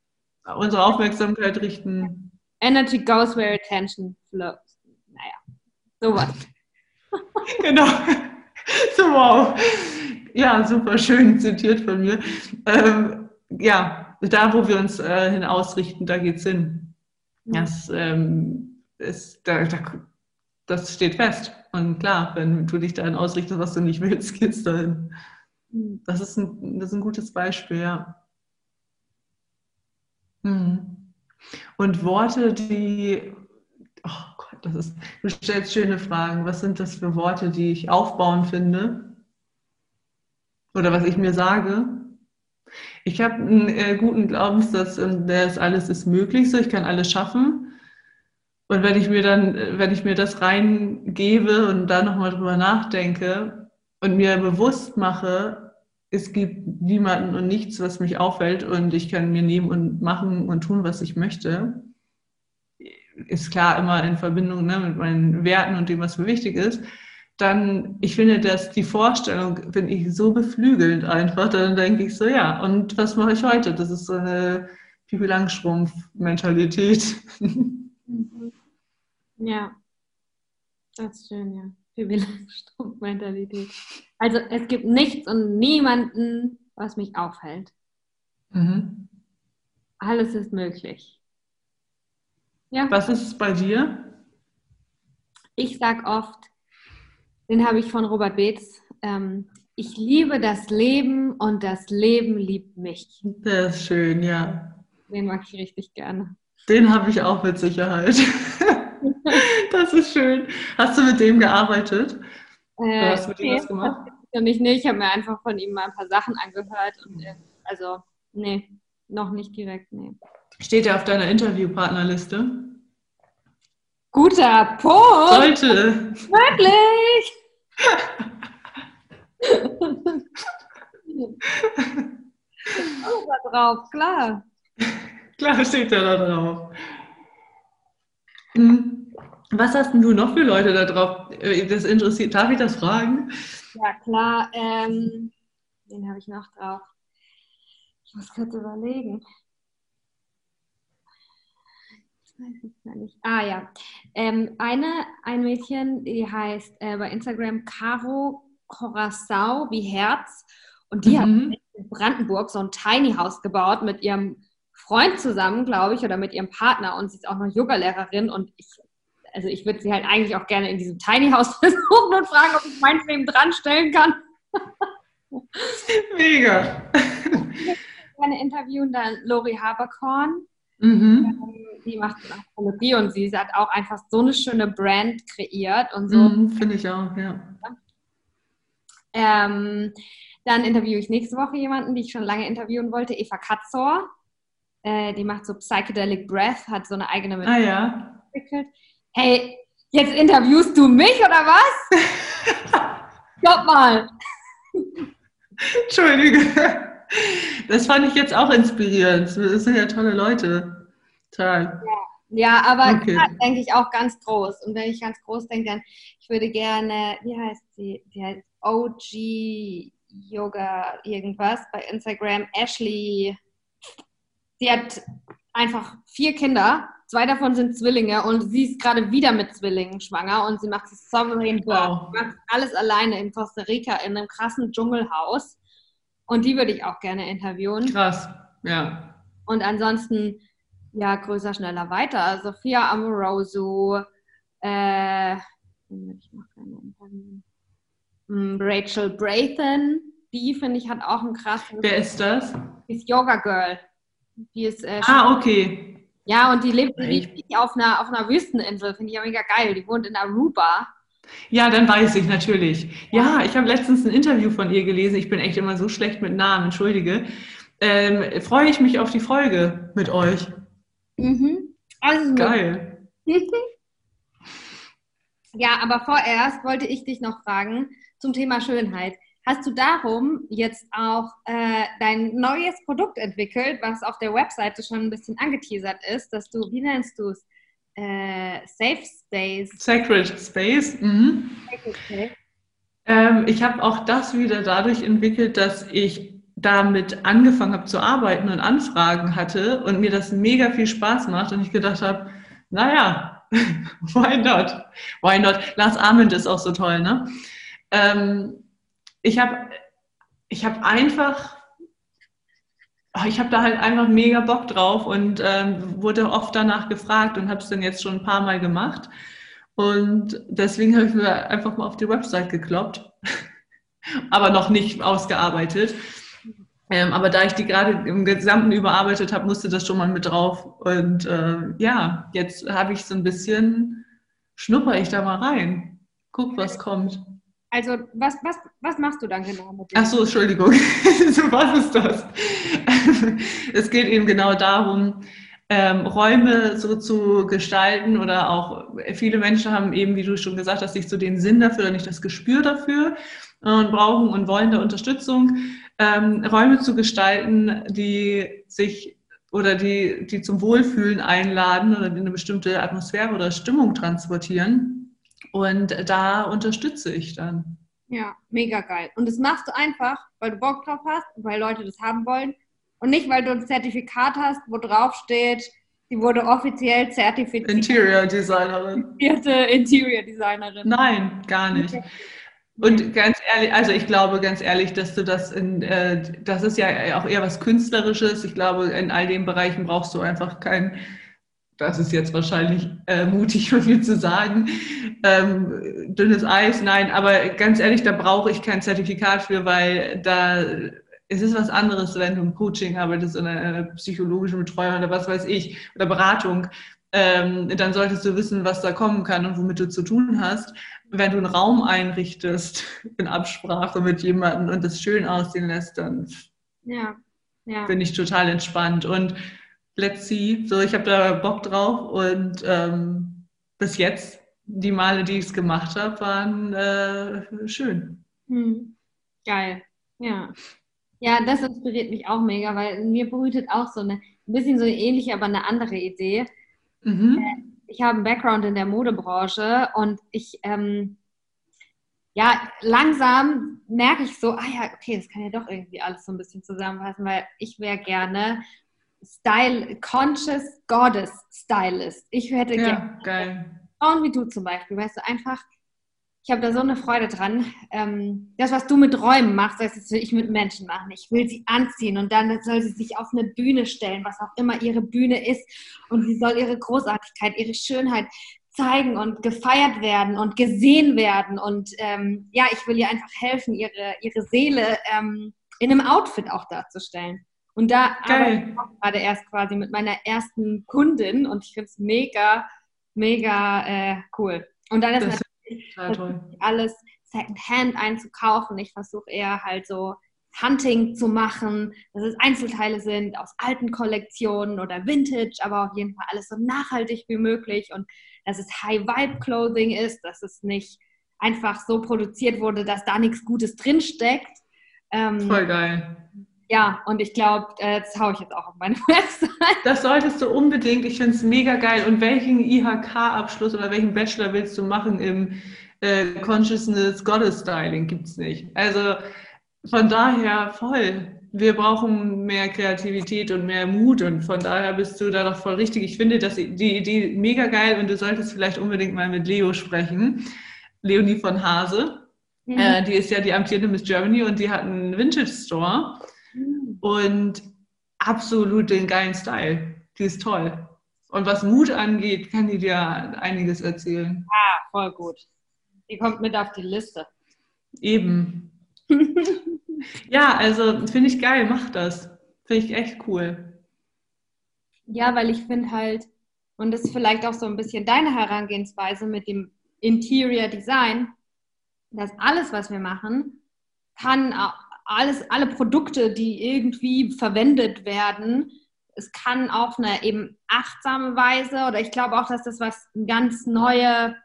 unsere Aufmerksamkeit richten. Energy goes where attention flows. Naja, sowas. <laughs> genau. So, wow. Ja, super schön zitiert von mir. Ähm, ja, da, wo wir uns äh, hin ausrichten, da geht's hin. Das, ähm, ist, da, da, das steht fest. Und klar, wenn du dich dahin ausrichtest, was du nicht willst, <laughs> geht's dahin. Hm. Das ist ein, das ist ein gutes Beispiel, ja. Hm. Und Worte, die, oh Gott, das ist, du stellst schöne Fragen. Was sind das für Worte, die ich aufbauend finde? Oder was ich mir sage? Ich habe einen äh, guten Glaubenssatz, der ist alles ist möglich, so ich kann alles schaffen. Und wenn ich mir dann, wenn ich mir das reingebe und da nochmal drüber nachdenke und mir bewusst mache, es gibt niemanden und nichts, was mich auffällt und ich kann mir nehmen und machen und tun, was ich möchte, ist klar immer in Verbindung ne, mit meinen Werten und dem, was mir wichtig ist, dann, ich finde, dass die Vorstellung, finde ich, so beflügelnd einfach, dann denke ich so, ja, und was mache ich heute? Das ist so eine Pipi Langstrumpf-Mentalität. <laughs> Mhm. Ja, das ist schön, ja. Privilegstrumpf-Mentalität. <laughs> Also es gibt nichts und niemanden, was mich aufhält. Mhm. Alles ist möglich. Ja. Was ist es bei dir? Ich sag oft, den habe ich von Robert Beetz, ähm, ich liebe das Leben und das Leben liebt mich. Das ist schön, ja. Den mag ich richtig gerne. Den habe ich auch mit Sicherheit. <laughs> <laughs> das ist schön. Hast du mit dem gearbeitet? Äh, hast du mit nee, ihm was gemacht? Ich, nee, ich habe mir einfach von ihm mal ein paar Sachen angehört. Und, äh, also, nee, noch nicht direkt, nee. Steht er auf deiner Interviewpartnerliste? Guter Punkt! Sollte! <laughs> Wirklich! <laughs> oh, da drauf, klar. Klar steht er da drauf. Hm. Was hast denn du noch für Leute da drauf? Äh, das interessiert. Darf ich das fragen? Ja, klar. Ähm, den habe ich noch drauf. Ich muss kurz überlegen. Ah ja. Ähm, eine, ein Mädchen, die heißt äh, bei Instagram Caro Corazao wie Herz. Und die mhm. hat in Brandenburg so ein Tiny House gebaut mit ihrem Freund zusammen, glaube ich, oder mit ihrem Partner und sie ist auch noch Yoga-Lehrerin und ich, also ich würde sie halt eigentlich auch gerne in diesem Tiny House <laughs> versuchen und fragen, ob ich meins neben dran stellen kann. Mega. Eine interviewen dann Lori Haberkorn. Mhm. Ähm, die macht Astrologie und sie hat auch einfach so eine schöne Brand kreiert und so. Mhm, Finde ich auch, ja. Ähm, dann interviewe ich nächste Woche jemanden, die ich schon lange interviewen wollte, Eva Katzor. Äh, die macht so Psychedelic Breath, hat so eine eigene Methode ah, ja. entwickelt. Hey, jetzt interviewst du mich oder was? <laughs> Stopp mal. Entschuldige. Das fand ich jetzt auch inspirierend. Das sind ja tolle Leute. Toll. Ja. Ja, aber okay. denke ich auch ganz groß. Und wenn ich ganz groß denke, dann ich würde gerne, wie heißt sie? Die heißt OG Yoga irgendwas bei Instagram. Ashley, sie hat einfach vier Kinder. Zwei davon sind Zwillinge und sie ist gerade wieder mit Zwillingen schwanger und sie macht das Sovereign Birth. Wow. Macht alles alleine in Costa Rica in einem krassen Dschungelhaus. Und die würde ich auch gerne interviewen. Krass, ja. Und ansonsten, ja, größer, schneller, weiter. Sophia Amoroso, äh, ich noch. Hm, Rachel Brathen, die finde ich hat auch einen krassen. Wer ist das? Die ist Yoga Girl. Die ist. Äh, ah, okay. Ja, und die lebt richtig auf einer, auf einer Wüsteninsel, finde ich auch mega geil. Die wohnt in Aruba. Ja, dann weiß ich natürlich. Ja, ich habe letztens ein Interview von ihr gelesen. Ich bin echt immer so schlecht mit Namen, entschuldige. Ähm, freue ich mich auf die Folge mit euch. Mhm. Also, Geil. <laughs> ja, aber vorerst wollte ich dich noch fragen zum Thema Schönheit. Hast du darum jetzt auch äh, dein neues Produkt entwickelt, was auf der Webseite schon ein bisschen angeteasert ist, dass du, wie nennst du es? Äh, Safe Space. Sacred Space. Mhm. Ähm, ich habe auch das wieder dadurch entwickelt, dass ich damit angefangen habe zu arbeiten und Anfragen hatte und mir das mega viel Spaß macht und ich gedacht habe, naja, <laughs> why not? Why not? Lars Arment ist auch so toll, ne? Ähm, ich habe ich hab einfach ich habe da halt einfach mega Bock drauf und ähm, wurde oft danach gefragt und habe es dann jetzt schon ein paar Mal gemacht. Und deswegen habe ich mir einfach mal auf die Website gekloppt, <laughs> aber noch nicht ausgearbeitet. Ähm, aber da ich die gerade im Gesamten überarbeitet habe, musste das schon mal mit drauf. Und äh, ja, jetzt habe ich so ein bisschen, schnupper ich da mal rein. Guck, was kommt. Also, was, was, was machst du dann genau mit dem? Ach so, Entschuldigung. <laughs> was ist das? <laughs> es geht eben genau darum, ähm, Räume so zu gestalten oder auch viele Menschen haben eben, wie du schon gesagt hast, nicht so den Sinn dafür oder nicht das Gespür dafür und brauchen und wollen da Unterstützung, ähm, Räume zu gestalten, die sich oder die, die zum Wohlfühlen einladen oder die eine bestimmte Atmosphäre oder Stimmung transportieren. Und da unterstütze ich dann. Ja, mega geil. Und das machst du einfach, weil du Bock drauf hast, weil Leute das haben wollen und nicht, weil du ein Zertifikat hast, wo drauf steht, sie wurde offiziell zertifiziert. Interior Designerin. Interior Designerin. Nein, gar nicht. Und ganz ehrlich, also ich glaube ganz ehrlich, dass du das in, äh, das ist ja auch eher was Künstlerisches. Ich glaube, in all den Bereichen brauchst du einfach kein das ist jetzt wahrscheinlich äh, mutig von mir zu sagen, ähm, dünnes Eis, nein, aber ganz ehrlich, da brauche ich kein Zertifikat für, weil da es ist was anderes, wenn du im Coaching arbeitest oder einer psychologischen Betreuung oder was weiß ich, oder Beratung, ähm, dann solltest du wissen, was da kommen kann und womit du zu tun hast. Wenn du einen Raum einrichtest <laughs> in Absprache mit jemandem und das schön aussehen lässt, dann ja, ja. bin ich total entspannt. Und let's see. So, ich habe da Bock drauf und ähm, bis jetzt, die Male, die ich es gemacht habe, waren äh, schön. Hm. Geil, ja. Ja, das inspiriert mich auch mega, weil mir brütet auch so eine, ein bisschen so eine ähnliche, aber eine andere Idee. Mhm. Äh, ich habe einen Background in der Modebranche und ich, ähm, ja, langsam merke ich so, ah ja, okay, das kann ja doch irgendwie alles so ein bisschen zusammenpassen, weil ich wäre gerne Style, Conscious Goddess Stylist. Ich hätte ja, gerne geil. Frauen wie du zum Beispiel, weißt du, einfach, ich habe da so eine Freude dran. Ähm, das, was du mit Räumen machst, das will ich mit Menschen machen. Ich will sie anziehen und dann soll sie sich auf eine Bühne stellen, was auch immer ihre Bühne ist. Und sie soll ihre Großartigkeit, ihre Schönheit zeigen und gefeiert werden und gesehen werden. Und ähm, ja, ich will ihr einfach helfen, ihre, ihre Seele ähm, in einem Outfit auch darzustellen. Und da arbeite ich auch gerade erst quasi mit meiner ersten Kundin und ich finde es mega, mega äh, cool. Und dann ist das natürlich alles Secondhand einzukaufen. Ich versuche eher halt so Hunting zu machen, dass es Einzelteile sind aus alten Kollektionen oder Vintage, aber auf jeden Fall alles so nachhaltig wie möglich und dass es High-Vibe-Clothing ist, dass es nicht einfach so produziert wurde, dass da nichts Gutes drinsteckt. Ähm, Voll geil. Ja, und ich glaube, äh, das haue ich jetzt auch auf meine <laughs> Website. Das solltest du unbedingt. Ich finde es mega geil. Und welchen IHK-Abschluss oder welchen Bachelor willst du machen im äh, Consciousness Goddess Styling? Gibt es nicht. Also von daher voll. Wir brauchen mehr Kreativität und mehr Mut und von daher bist du da doch voll richtig. Ich finde das, die Idee mega geil und du solltest vielleicht unbedingt mal mit Leo sprechen. Leonie von Hase. Mhm. Äh, die ist ja die amtierende Miss Germany und die hat einen Vintage Store. Und absolut den geilen Style. Die ist toll. Und was Mut angeht, kann die dir einiges erzählen. Ah, voll gut. Die kommt mit auf die Liste. Eben. <laughs> ja, also finde ich geil, mach das. Finde ich echt cool. Ja, weil ich finde halt, und das ist vielleicht auch so ein bisschen deine Herangehensweise mit dem Interior Design, dass alles, was wir machen, kann alles, alle Produkte, die irgendwie verwendet werden, es kann auf eine eben achtsame Weise oder ich glaube auch, dass das was ganz neue,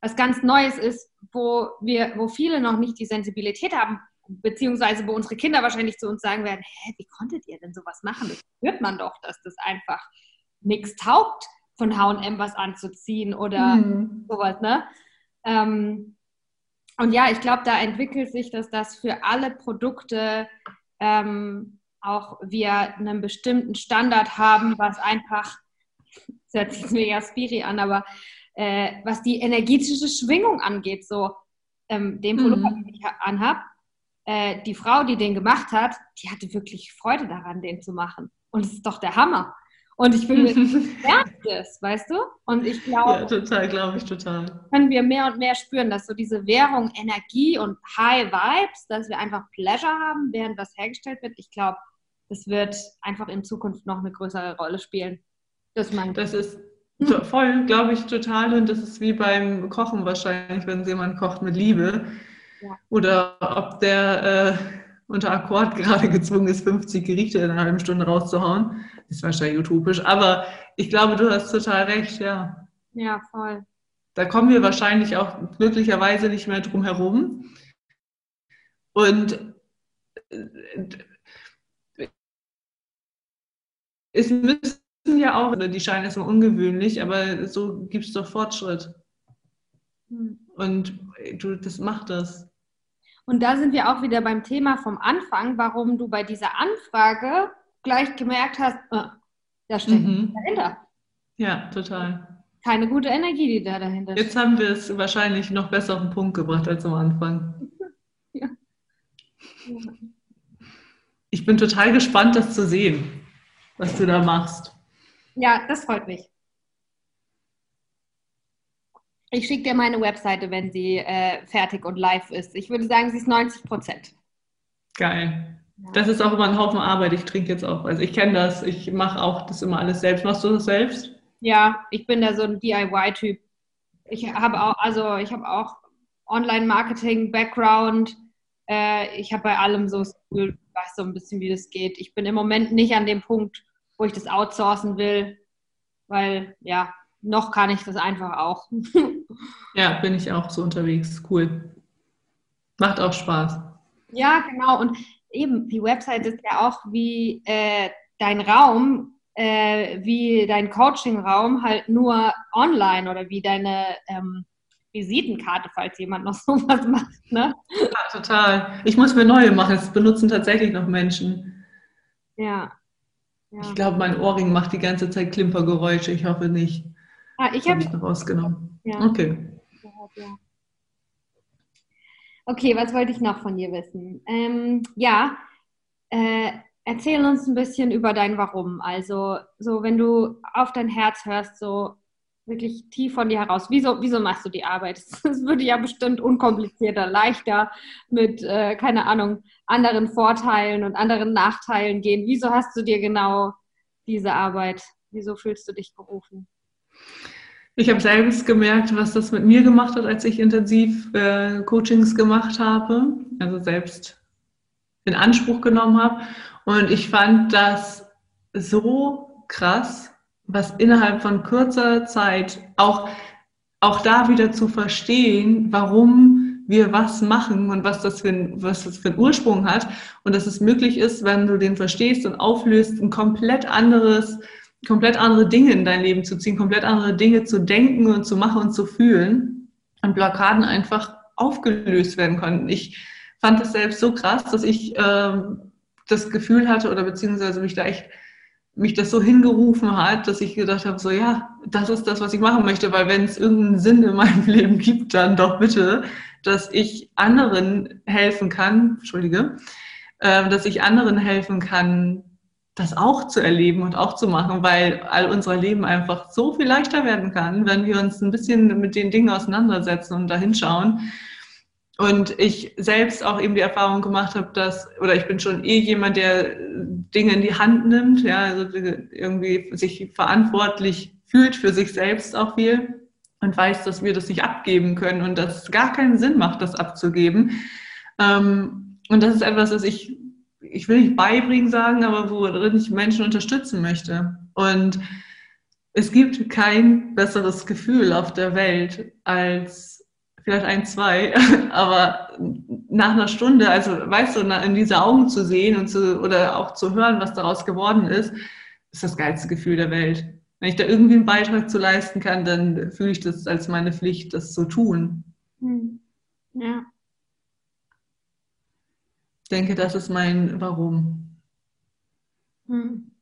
was ganz Neues ist, wo wir, wo viele noch nicht die Sensibilität haben, beziehungsweise wo unsere Kinder wahrscheinlich zu uns sagen werden, hä, wie konntet ihr denn sowas machen? Das hört man doch, dass das einfach nichts taugt, von H&M was anzuziehen oder mhm. sowas, ne? Ähm, und ja, ich glaube, da entwickelt sich das, dass für alle Produkte ähm, auch wir einen bestimmten Standard haben, was einfach, <laughs> das hört sich mega spiri an, aber äh, was die energetische Schwingung angeht, so ähm, den Produkt, mhm. den ich anhabe, äh, die Frau, die den gemacht hat, die hatte wirklich Freude daran, den zu machen. Und es ist doch der Hammer. Und ich finde, merkt <laughs> es, weißt du? Und ich glaube, ja, total, glaube ich, total. Können wir mehr und mehr spüren, dass so diese Währung Energie und High Vibes, dass wir einfach Pleasure haben, während was hergestellt wird. Ich glaube, das wird einfach in Zukunft noch eine größere Rolle spielen. Das, das ist voll, glaube ich, total. Und das ist wie beim Kochen wahrscheinlich, wenn jemand kocht mit Liebe oder ob der äh, unter Akkord <laughs> gerade gezwungen ist, 50 Gerichte in einer halben Stunde rauszuhauen. Ist wahrscheinlich utopisch. Aber ich glaube, du hast total recht, ja. Ja, voll. Da kommen wir wahrscheinlich auch glücklicherweise nicht mehr drum herum. Und äh, es müssen ja auch, die scheinen erstmal ungewöhnlich, aber so gibt es doch Fortschritt. Hm. Und du, das macht das. Und da sind wir auch wieder beim Thema vom Anfang, warum du bei dieser Anfrage gleich gemerkt hast, äh, da steckt mhm. dahinter. Ja, total. Keine gute Energie, die da dahinter Jetzt haben wir es wahrscheinlich noch besser auf den Punkt gebracht als am Anfang. <laughs> ja. Ich bin total gespannt, das zu sehen, was du da machst. Ja, das freut mich. Ich schicke dir meine Webseite, wenn sie äh, fertig und live ist. Ich würde sagen, sie ist 90 Prozent. Geil. Das ist auch immer ein Haufen Arbeit. Ich trinke jetzt auch. Also ich kenne das. Ich mache auch das immer alles selbst. Machst du das selbst? Ja, ich bin da so ein DIY-Typ. Ich habe auch, also ich habe auch Online-Marketing-Background. Äh, ich habe bei allem so das Gefühl, weiß so ein bisschen, wie das geht. Ich bin im Moment nicht an dem Punkt, wo ich das outsourcen will, weil ja, noch kann ich das einfach auch. <laughs> ja, bin ich auch so unterwegs. Cool. Macht auch Spaß. Ja, genau. Und eben, die Website ist ja auch wie äh, dein Raum, äh, wie dein Coaching-Raum, halt nur online oder wie deine ähm, Visitenkarte, falls jemand noch <laughs> sowas macht. Ne? Ja, total. Ich muss mir neue machen. Es benutzen tatsächlich noch Menschen. Ja. ja. Ich glaube, mein Ohrring macht die ganze Zeit Klimpergeräusche. Ich hoffe nicht. Ah, ich habe hab rausgenommen. Ja. Okay. Okay, was wollte ich noch von dir wissen? Ähm, ja, äh, erzähl uns ein bisschen über dein Warum. Also, so wenn du auf dein Herz hörst, so wirklich tief von dir heraus. Wieso, wieso machst du die Arbeit? <laughs> Es würde ja bestimmt unkomplizierter, leichter mit, äh, keine Ahnung, anderen Vorteilen und anderen Nachteilen gehen. Wieso hast du dir genau diese Arbeit? Wieso fühlst du dich berufen? Ich habe selbst gemerkt, was das mit mir gemacht hat, als ich intensiv äh, Coachings gemacht habe, also selbst in Anspruch genommen habe. Und ich fand das so krass, was innerhalb von kurzer Zeit auch, auch da wieder zu verstehen, warum wir was machen und was das, für ein, was das für einen Ursprung hat und dass es möglich ist, wenn du den verstehst und auflöst, ein komplett anderes, komplett andere Dinge in dein Leben zu ziehen, komplett andere Dinge zu denken und zu machen und zu fühlen und Blockaden einfach aufgelöst werden konnten. Ich fand es selbst so krass, dass ich ähm, das Gefühl hatte oder beziehungsweise mich da echt mich das so hingerufen hat, dass ich gedacht habe, so ja, das ist das, was ich machen möchte, weil wenn es irgendeinen Sinn in meinem <laughs> Leben gibt, dann doch bitte, dass ich anderen helfen kann, entschuldige, äh, dass ich anderen helfen kann, das auch zu erleben und auch zu machen, weil all unser Leben einfach so viel leichter werden kann, wenn wir uns ein bisschen mit den Dingen auseinandersetzen und dahinschauen. Und ich selbst auch eben die Erfahrung gemacht habe, dass, oder ich bin schon eh jemand, der Dinge in die Hand nimmt, ja, also irgendwie sich verantwortlich fühlt für sich selbst auch viel und weiß, dass wir das nicht abgeben können und dass es gar keinen Sinn macht, das abzugeben. Ähm, und das ist etwas, was ich, ich will nicht beibringen sagen, aber worin ich Menschen unterstützen möchte. Und es gibt kein besseres Gefühl auf der Welt als vielleicht ein, zwei, <laughs> aber nach einer Stunde, also weißt du, in diese Augen zu sehen und zu, oder auch zu hören, was daraus geworden ist, ist das geilste Gefühl der Welt. Wenn ich da irgendwie einen Beitrag zu leisten kann, dann fühle ich das als meine Pflicht, das zu tun. Hm. Ja. Ich denke, das ist mein Warum. Hm.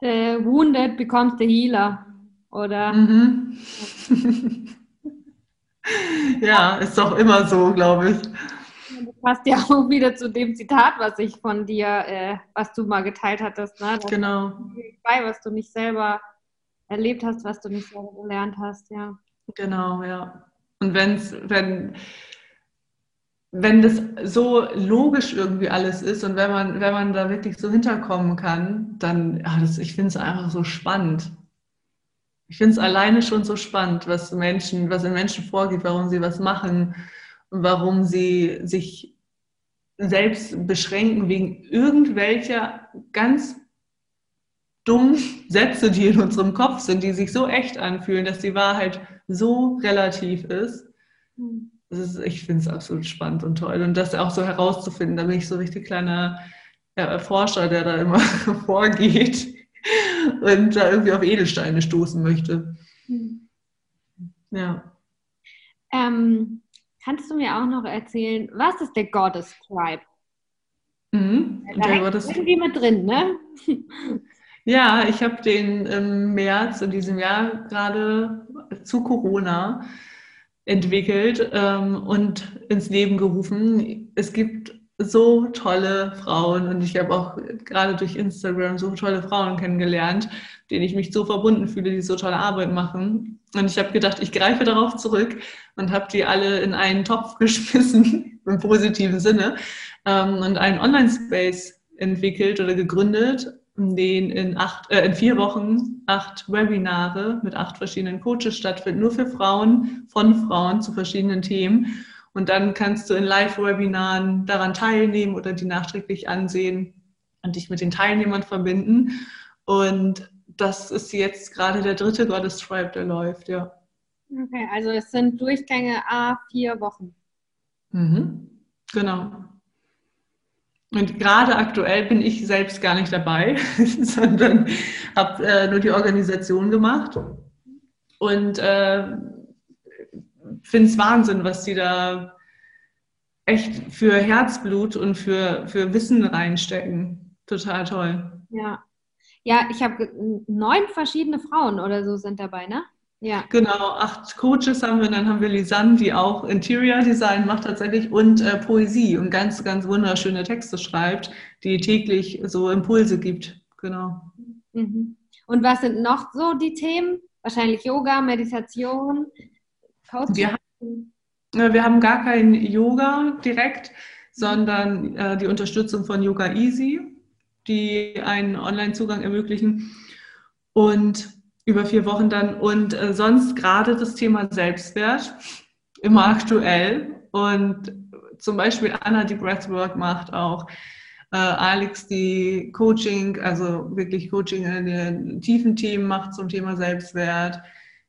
The wounded becomes the healer, oder? Mhm. <laughs> ja, ist doch immer so, glaube ich. Das passt ja auch wieder zu dem Zitat, was ich von dir, äh, was du mal geteilt hattest. Ne? Das genau. Bei, was du nicht selber erlebt hast, was du nicht selber gelernt hast, ja. Genau, ja. Und wenn's, wenn, wenn das so logisch irgendwie alles ist und wenn man, wenn man da wirklich so hinterkommen kann, dann, ja, das, ich finde es einfach so spannend. Ich finde es alleine schon so spannend, was Menschen, was in Menschen vorgeht, warum sie was machen, warum sie sich selbst beschränken wegen irgendwelcher ganz dummen Sätze, die in unserem Kopf sind, die sich so echt anfühlen, dass die Wahrheit so relativ ist. Ist ich finde es absolut spannend und toll. Und das auch so herauszufinden, da bin ich so richtig kleiner Forscher, der da immer <laughs> vorgeht und da irgendwie auf Edelsteine stoßen möchte. Hm. Ja. Ähm, kannst du mir auch noch erzählen, was ist der Goddess Tribe? Mhm. Da der Goddess irgendwie mit drin, ne? <laughs> Ja, ich habe den im März in diesem Jahr gerade zu Corona entwickelt ähm, und ins Leben gerufen. Es gibt so tolle Frauen und ich habe auch gerade durch Instagram so tolle Frauen kennengelernt, denen ich mich so verbunden fühle, die so tolle Arbeit machen. Und ich habe gedacht, ich greife darauf zurück und habe die alle in einen Topf <laughs> geschmissen, im positiven Sinne, ähm, und einen Online-Space entwickelt oder gegründet, in denen in, acht, äh, in vier Wochen acht Webinare mit acht verschiedenen Coaches stattfinden, nur für Frauen, von Frauen zu verschiedenen Themen. Und dann kannst du in Live-Webinaren daran teilnehmen oder die nachträglich ansehen und dich mit den Teilnehmern verbinden. Und das ist jetzt gerade der dritte Goddess Tribe, der läuft, ja. Okay, also es sind Durchgänge A vier Wochen. Mhm. Genau. Und gerade aktuell bin ich selbst gar nicht dabei, <laughs> sondern habe äh, nur die Organisation gemacht. Und äh, finde es Wahnsinn, was die da echt für Herzblut und für, für Wissen reinstecken. Total toll. Ja. Ja, ich habe neun verschiedene Frauen oder so sind dabei, ne? Ja. Genau, acht Coaches haben wir, dann haben wir Lisanne, die auch Interior Design macht tatsächlich und äh, Poesie und ganz, ganz wunderschöne Texte schreibt, die täglich so Impulse gibt. Genau. Mhm. Und was sind noch so die Themen? wahrscheinlich Yoga, Meditation, Coaching. Wir haben, wir haben gar kein Yoga direkt, sondern äh, die Unterstützung von Yoga Easy, die einen Online-Zugang ermöglichen. Und über vier Wochen dann. Und äh, sonst gerade das Thema Selbstwert, immer aktuell. Und zum Beispiel Anna, die Breathwork macht auch. Äh, Alex, die Coaching, also wirklich Coaching in den tiefen Themen macht zum Thema Selbstwert.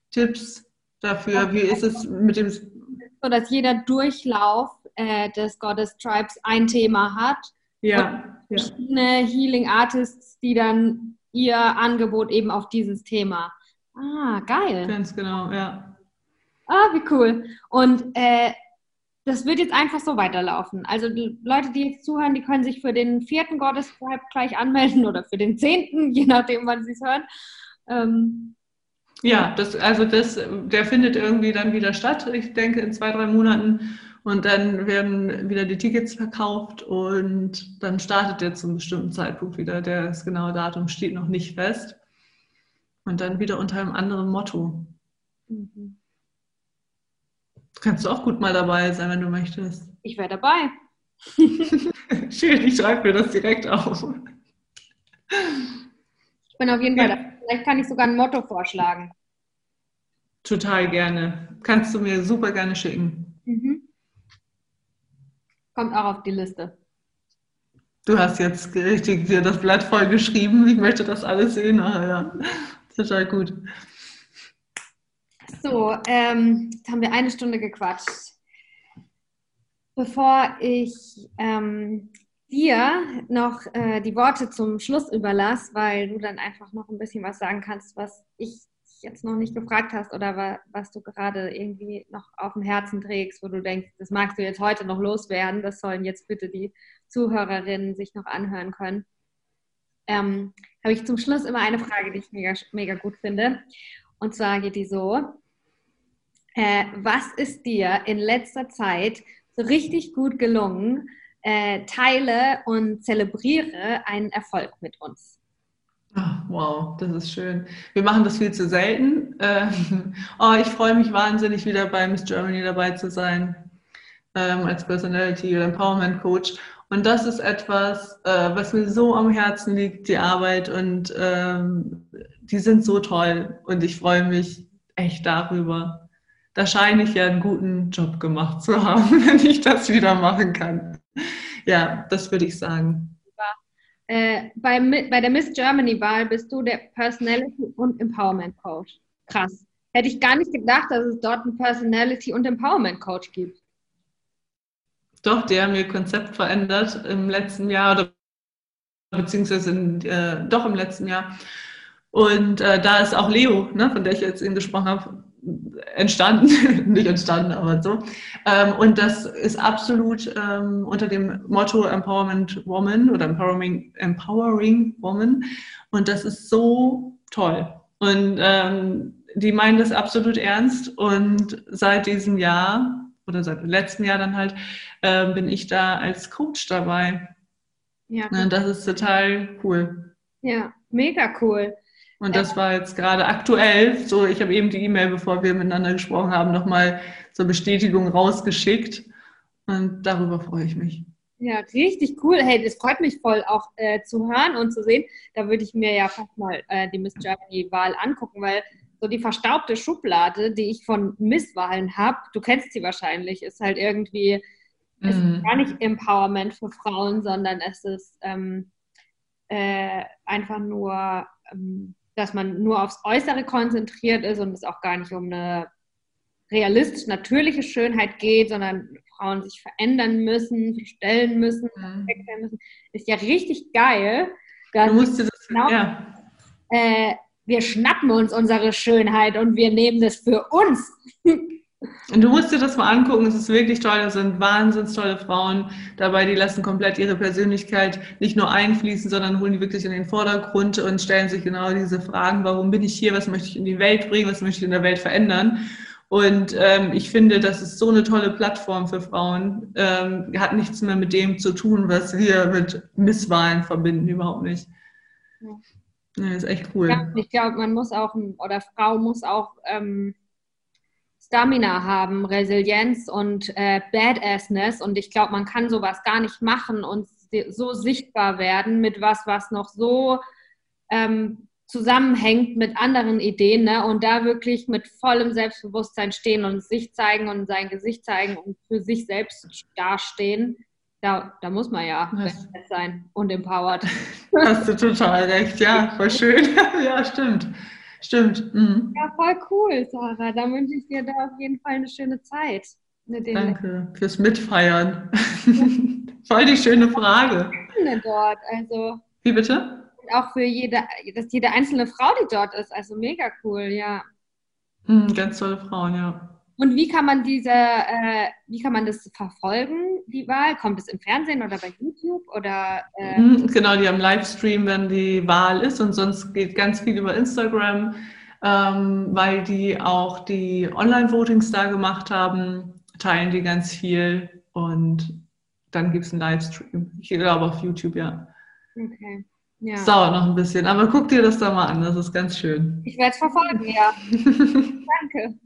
Tipps dafür, wie ist es mit dem... So, dass jeder Durchlauf äh, des Goddess Tribes ein Thema hat. Ja. Und verschiedene ja. Healing Artists, die dann ihr Angebot eben auf dieses Thema. Ah, geil. Ganz genau, ja. Ah, wie cool. Und äh, das wird jetzt einfach so weiterlaufen. Also die Leute, die jetzt zuhören, die können sich für den vierten Goddess Tribe gleich anmelden oder für den zehnten, <laughs> je nachdem, wann sie es hören. Ähm, ja, das, also das, der findet irgendwie dann wieder statt. Ich denke in zwei, drei Monaten. Und dann werden wieder die Tickets verkauft und dann startet er zum bestimmten Zeitpunkt wieder. Das genaue Datum steht noch nicht fest. Und dann wieder unter einem anderen Motto. Mhm. Kannst du auch gut mal dabei sein, wenn du möchtest. Ich wäre dabei. <laughs> Schön, ich schreibe mir das direkt auf. Ich bin auf jeden Fall dabei. Vielleicht kann ich sogar ein Motto vorschlagen. Total gerne. Kannst du mir super gerne schicken. Kommt auch auf die Liste. Du hast jetzt richtig dir das Blatt voll geschrieben. Ich möchte das alles sehen. Ah, ja. Total gut. So, ähm, jetzt haben wir eine Stunde gequatscht. Bevor ich ähm, dir noch äh, die Worte zum Schluss überlasse, weil du dann einfach noch ein bisschen was sagen kannst, was ich jetzt noch nicht gefragt hast oder wa was du gerade irgendwie noch auf dem Herzen trägst, wo du denkst, das magst du jetzt heute noch loswerden, das sollen jetzt bitte die Zuhörerinnen sich noch anhören können. Ähm, habe ich zum Schluss immer eine Frage, die ich mega, mega gut finde. Und zwar geht die so: äh, Was ist dir in letzter Zeit so richtig gut gelungen? Äh, teile und zelebriere einen Erfolg mit uns. Ach, wow, das ist schön. Wir machen das viel zu selten. Ähm, <laughs> oh, ich freue mich wahnsinnig, wieder bei Miss Germany dabei zu sein, ähm, als Personality oder Empowerment Coach. Und das ist etwas, äh, was mir so am Herzen liegt, die Arbeit. Und ähm, die sind so toll. Und ich freue mich echt darüber. Da scheine ich ja einen guten Job gemacht zu haben, <laughs> wenn ich das wieder machen kann. Ja, das würde ich sagen. Äh, bei, bei der Miss Germany-Wahl bist du der Personality und Empowerment Coach. Krass. Hätte ich gar nicht gedacht, dass es dort einen Personality und Empowerment Coach gibt. Doch, die haben ihr Konzept verändert im letzten Jahr oder beziehungsweise in, äh, doch im letzten Jahr. Und äh, da ist auch Leo, ne, von der ich jetzt eben gesprochen habe, entstanden, <laughs> nicht entstanden, aber so. Ähm, und das ist absolut ähm, unter dem Motto Empowerment Woman oder Empowering, Empowering Woman. Und das ist so toll. Und ähm, die meinen das absolut ernst. Und seit diesem Jahr oder seit dem letzten Jahr dann halt äh, bin ich da als Coach dabei. Ja. Und das ist total cool. Ja, mega cool. Und das war jetzt gerade aktuell, so ich habe eben die E-Mail, bevor wir miteinander gesprochen haben, nochmal zur Bestätigung rausgeschickt. Und darüber freue ich mich. Ja, richtig cool. Hey, das freut mich voll auch äh, zu hören und zu sehen. Da würde ich mir ja fast mal äh, die Miss Germany-Wahl angucken, weil so die verstaubte Schublade, die ich von Misswahlen habe, du kennst sie wahrscheinlich, ist halt irgendwie, mhm. ist gar nicht Empowerment für Frauen, sondern es ist ähm, äh, einfach nur ähm, dass man nur aufs Äußere konzentriert ist und es auch gar nicht um eine realistisch natürliche Schönheit geht, sondern Frauen sich verändern müssen, verstellen müssen, mhm. müssen, ist ja richtig geil. Du musst das, genau, ja. äh, wir schnappen uns unsere Schönheit und wir nehmen das für uns. <laughs> Und du musst dir das mal angucken, es ist wirklich toll, da sind wahnsinnig tolle Frauen dabei, die lassen komplett ihre Persönlichkeit nicht nur einfließen, sondern holen die wirklich in den Vordergrund und stellen sich genau diese Fragen, warum bin ich hier, was möchte ich in die Welt bringen, was möchte ich in der Welt verändern. Und ähm, ich finde, das ist so eine tolle Plattform für Frauen. Ähm, hat nichts mehr mit dem zu tun, was wir mit Misswahlen verbinden, überhaupt nicht. Ja, ist echt cool. Ja, ich glaube, man muss auch, oder Frau muss auch ähm, Stamina haben, Resilienz und äh, Badassness. Und ich glaube, man kann sowas gar nicht machen und so sichtbar werden mit was, was noch so ähm, zusammenhängt mit anderen Ideen ne? und da wirklich mit vollem Selbstbewusstsein stehen und sich zeigen und sein Gesicht zeigen und für sich selbst dastehen. Da, da muss man ja das, sein und empowered. <laughs> Hast du total recht, ja, voll schön. <laughs> ja, stimmt. Stimmt. Mhm. Ja, voll cool, Sarah. Da wünsche ich dir da auf jeden Fall eine schöne Zeit. Danke fürs Mitfeiern. <laughs> voll die schöne Frage. Dort, also. Wie bitte? Auch für jede, dass jede einzelne Frau, die dort ist, also mega cool, ja. Mhm, ganz tolle Frauen, ja. Und wie kann man diese, äh, wie kann man das verfolgen, die Wahl? Kommt es im Fernsehen oder bei YouTube oder? Äh mhm, genau, die haben Livestream, wenn die Wahl ist und sonst geht ganz viel über Instagram, ähm, weil die auch die Online-Votings da gemacht haben, teilen die ganz viel und dann gibt es einen Livestream. Ich glaube auf YouTube, ja. Okay. Ja. Das dauert noch ein bisschen, aber guck dir das da mal an, das ist ganz schön. Ich werde es verfolgen, ja. <laughs> Danke.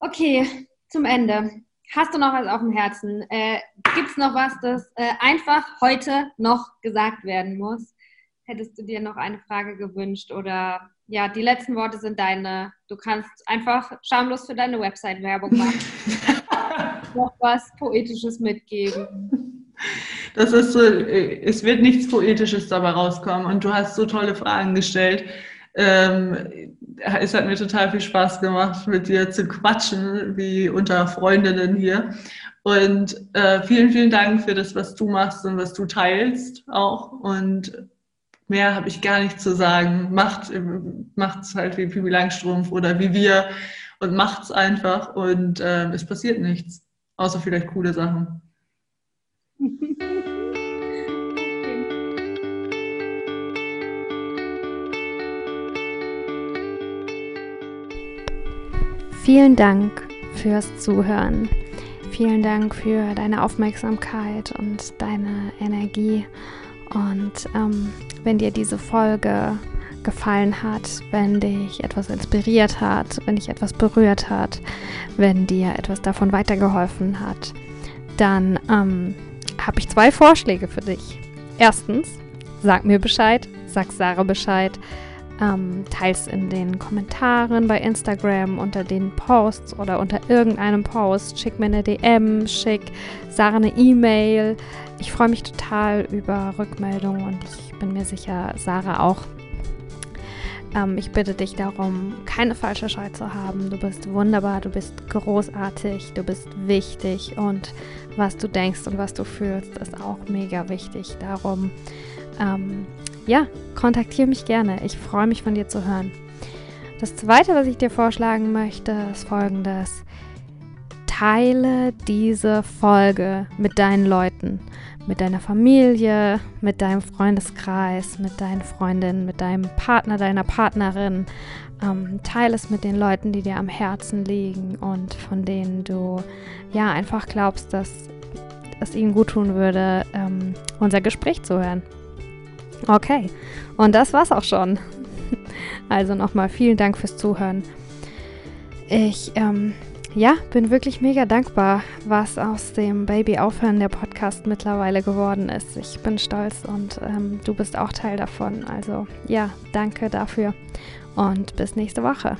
Okay, zum Ende. Hast du noch was auf dem Herzen? Äh, Gibt es noch was, das äh, einfach heute noch gesagt werden muss? Hättest du dir noch eine Frage gewünscht oder ja, die letzten Worte sind deine. Du kannst einfach schamlos für deine Website Werbung machen. <laughs> noch was Poetisches mitgeben. Das ist so, äh, es wird nichts Poetisches dabei rauskommen und du hast so tolle Fragen gestellt. Ähm, es hat mir total viel Spaß gemacht, mit dir zu quatschen, wie unter Freundinnen hier. Und äh, vielen, vielen Dank für das, was du machst und was du teilst auch. Und mehr habe ich gar nicht zu sagen. Macht es halt wie Pipi Langstrumpf oder wie wir und macht es einfach und äh, es passiert nichts, außer vielleicht coole Sachen. <laughs> Vielen Dank fürs Zuhören. Vielen Dank für deine Aufmerksamkeit und deine Energie. Und ähm, wenn dir diese Folge gefallen hat, wenn dich etwas inspiriert hat, wenn dich etwas berührt hat, wenn dir etwas davon weitergeholfen hat, dann ähm, habe ich zwei Vorschläge für dich. Erstens, sag mir Bescheid, sag Sarah Bescheid ähm, teils in den Kommentaren bei Instagram unter den Posts oder unter irgendeinem Post. Schick mir eine DM, schick Sarah eine E-Mail. Ich freue mich total über Rückmeldungen und ich bin mir sicher, Sarah auch. Ähm, ich bitte dich darum, keine falsche Scheu zu haben. Du bist wunderbar, du bist großartig, du bist wichtig und was du denkst und was du fühlst, ist auch mega wichtig. Darum ähm, ja, kontaktiere mich gerne. Ich freue mich von dir zu hören. Das zweite, was ich dir vorschlagen möchte, ist folgendes. Teile diese Folge mit deinen Leuten, mit deiner Familie, mit deinem Freundeskreis, mit deinen Freundinnen, mit deinem Partner, deiner Partnerin. Ähm, teile es mit den Leuten, die dir am Herzen liegen und von denen du ja einfach glaubst, dass es ihnen gut tun würde, ähm, unser Gespräch zu hören. Okay, und das war's auch schon. Also nochmal vielen Dank fürs Zuhören. Ich ähm, ja, bin wirklich mega dankbar, was aus dem Baby Aufhören der Podcast mittlerweile geworden ist. Ich bin stolz und ähm, du bist auch Teil davon. Also ja, danke dafür und bis nächste Woche.